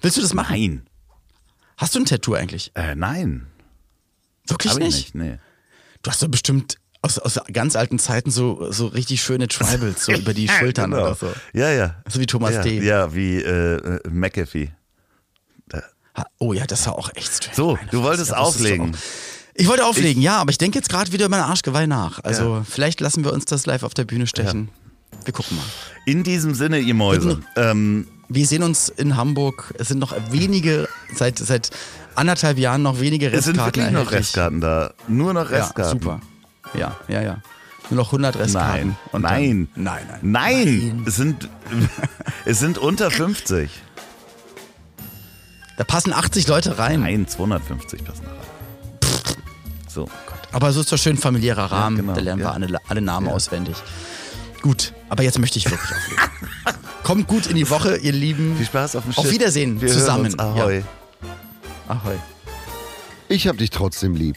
Willst du das machen? Nein. Hast du ein Tattoo eigentlich? Äh, nein. Wirklich nicht? nicht. Nee. Du hast doch bestimmt aus, aus ganz alten Zeiten so, so richtig schöne Tribals, so über die Schultern genau. oder so. Ja, ja. So wie Thomas ja, D. Ja, wie äh, äh, McAfee. Oh ja, das war auch echt strange. So, Meine du wolltest ja, auflegen. Ich wollte auflegen, ja, aber ich denke jetzt gerade wieder über mein Arschgeweih nach. Also vielleicht lassen wir uns das live auf der Bühne stechen. Wir gucken mal. In diesem Sinne, ihr Mäuse. Ähm, Wir sehen uns in Hamburg. Es sind noch wenige, seit, seit anderthalb Jahren noch wenige es sind Restkarten wirklich noch. Restkarten da. Nur noch Ja, Restkarten. super. Ja, ja, ja. Nur noch 100 Restkarten. Nein, Und nein. Dann, nein, nein. Nein, es sind, es sind unter 50. Da passen 80 Leute rein. Nein, 250 passen da rein. So. Aber so ist doch schön familiärer Rahmen. genau, da lernen ja. wir alle, alle Namen auswendig. Gut, aber jetzt möchte ich wirklich auflegen. Kommt gut in die Woche, ihr Lieben. Viel Spaß auf dem Auf Schiff. Wiedersehen, Wir zusammen. Hören uns. Ahoi. Ahoi. Ich hab dich trotzdem lieb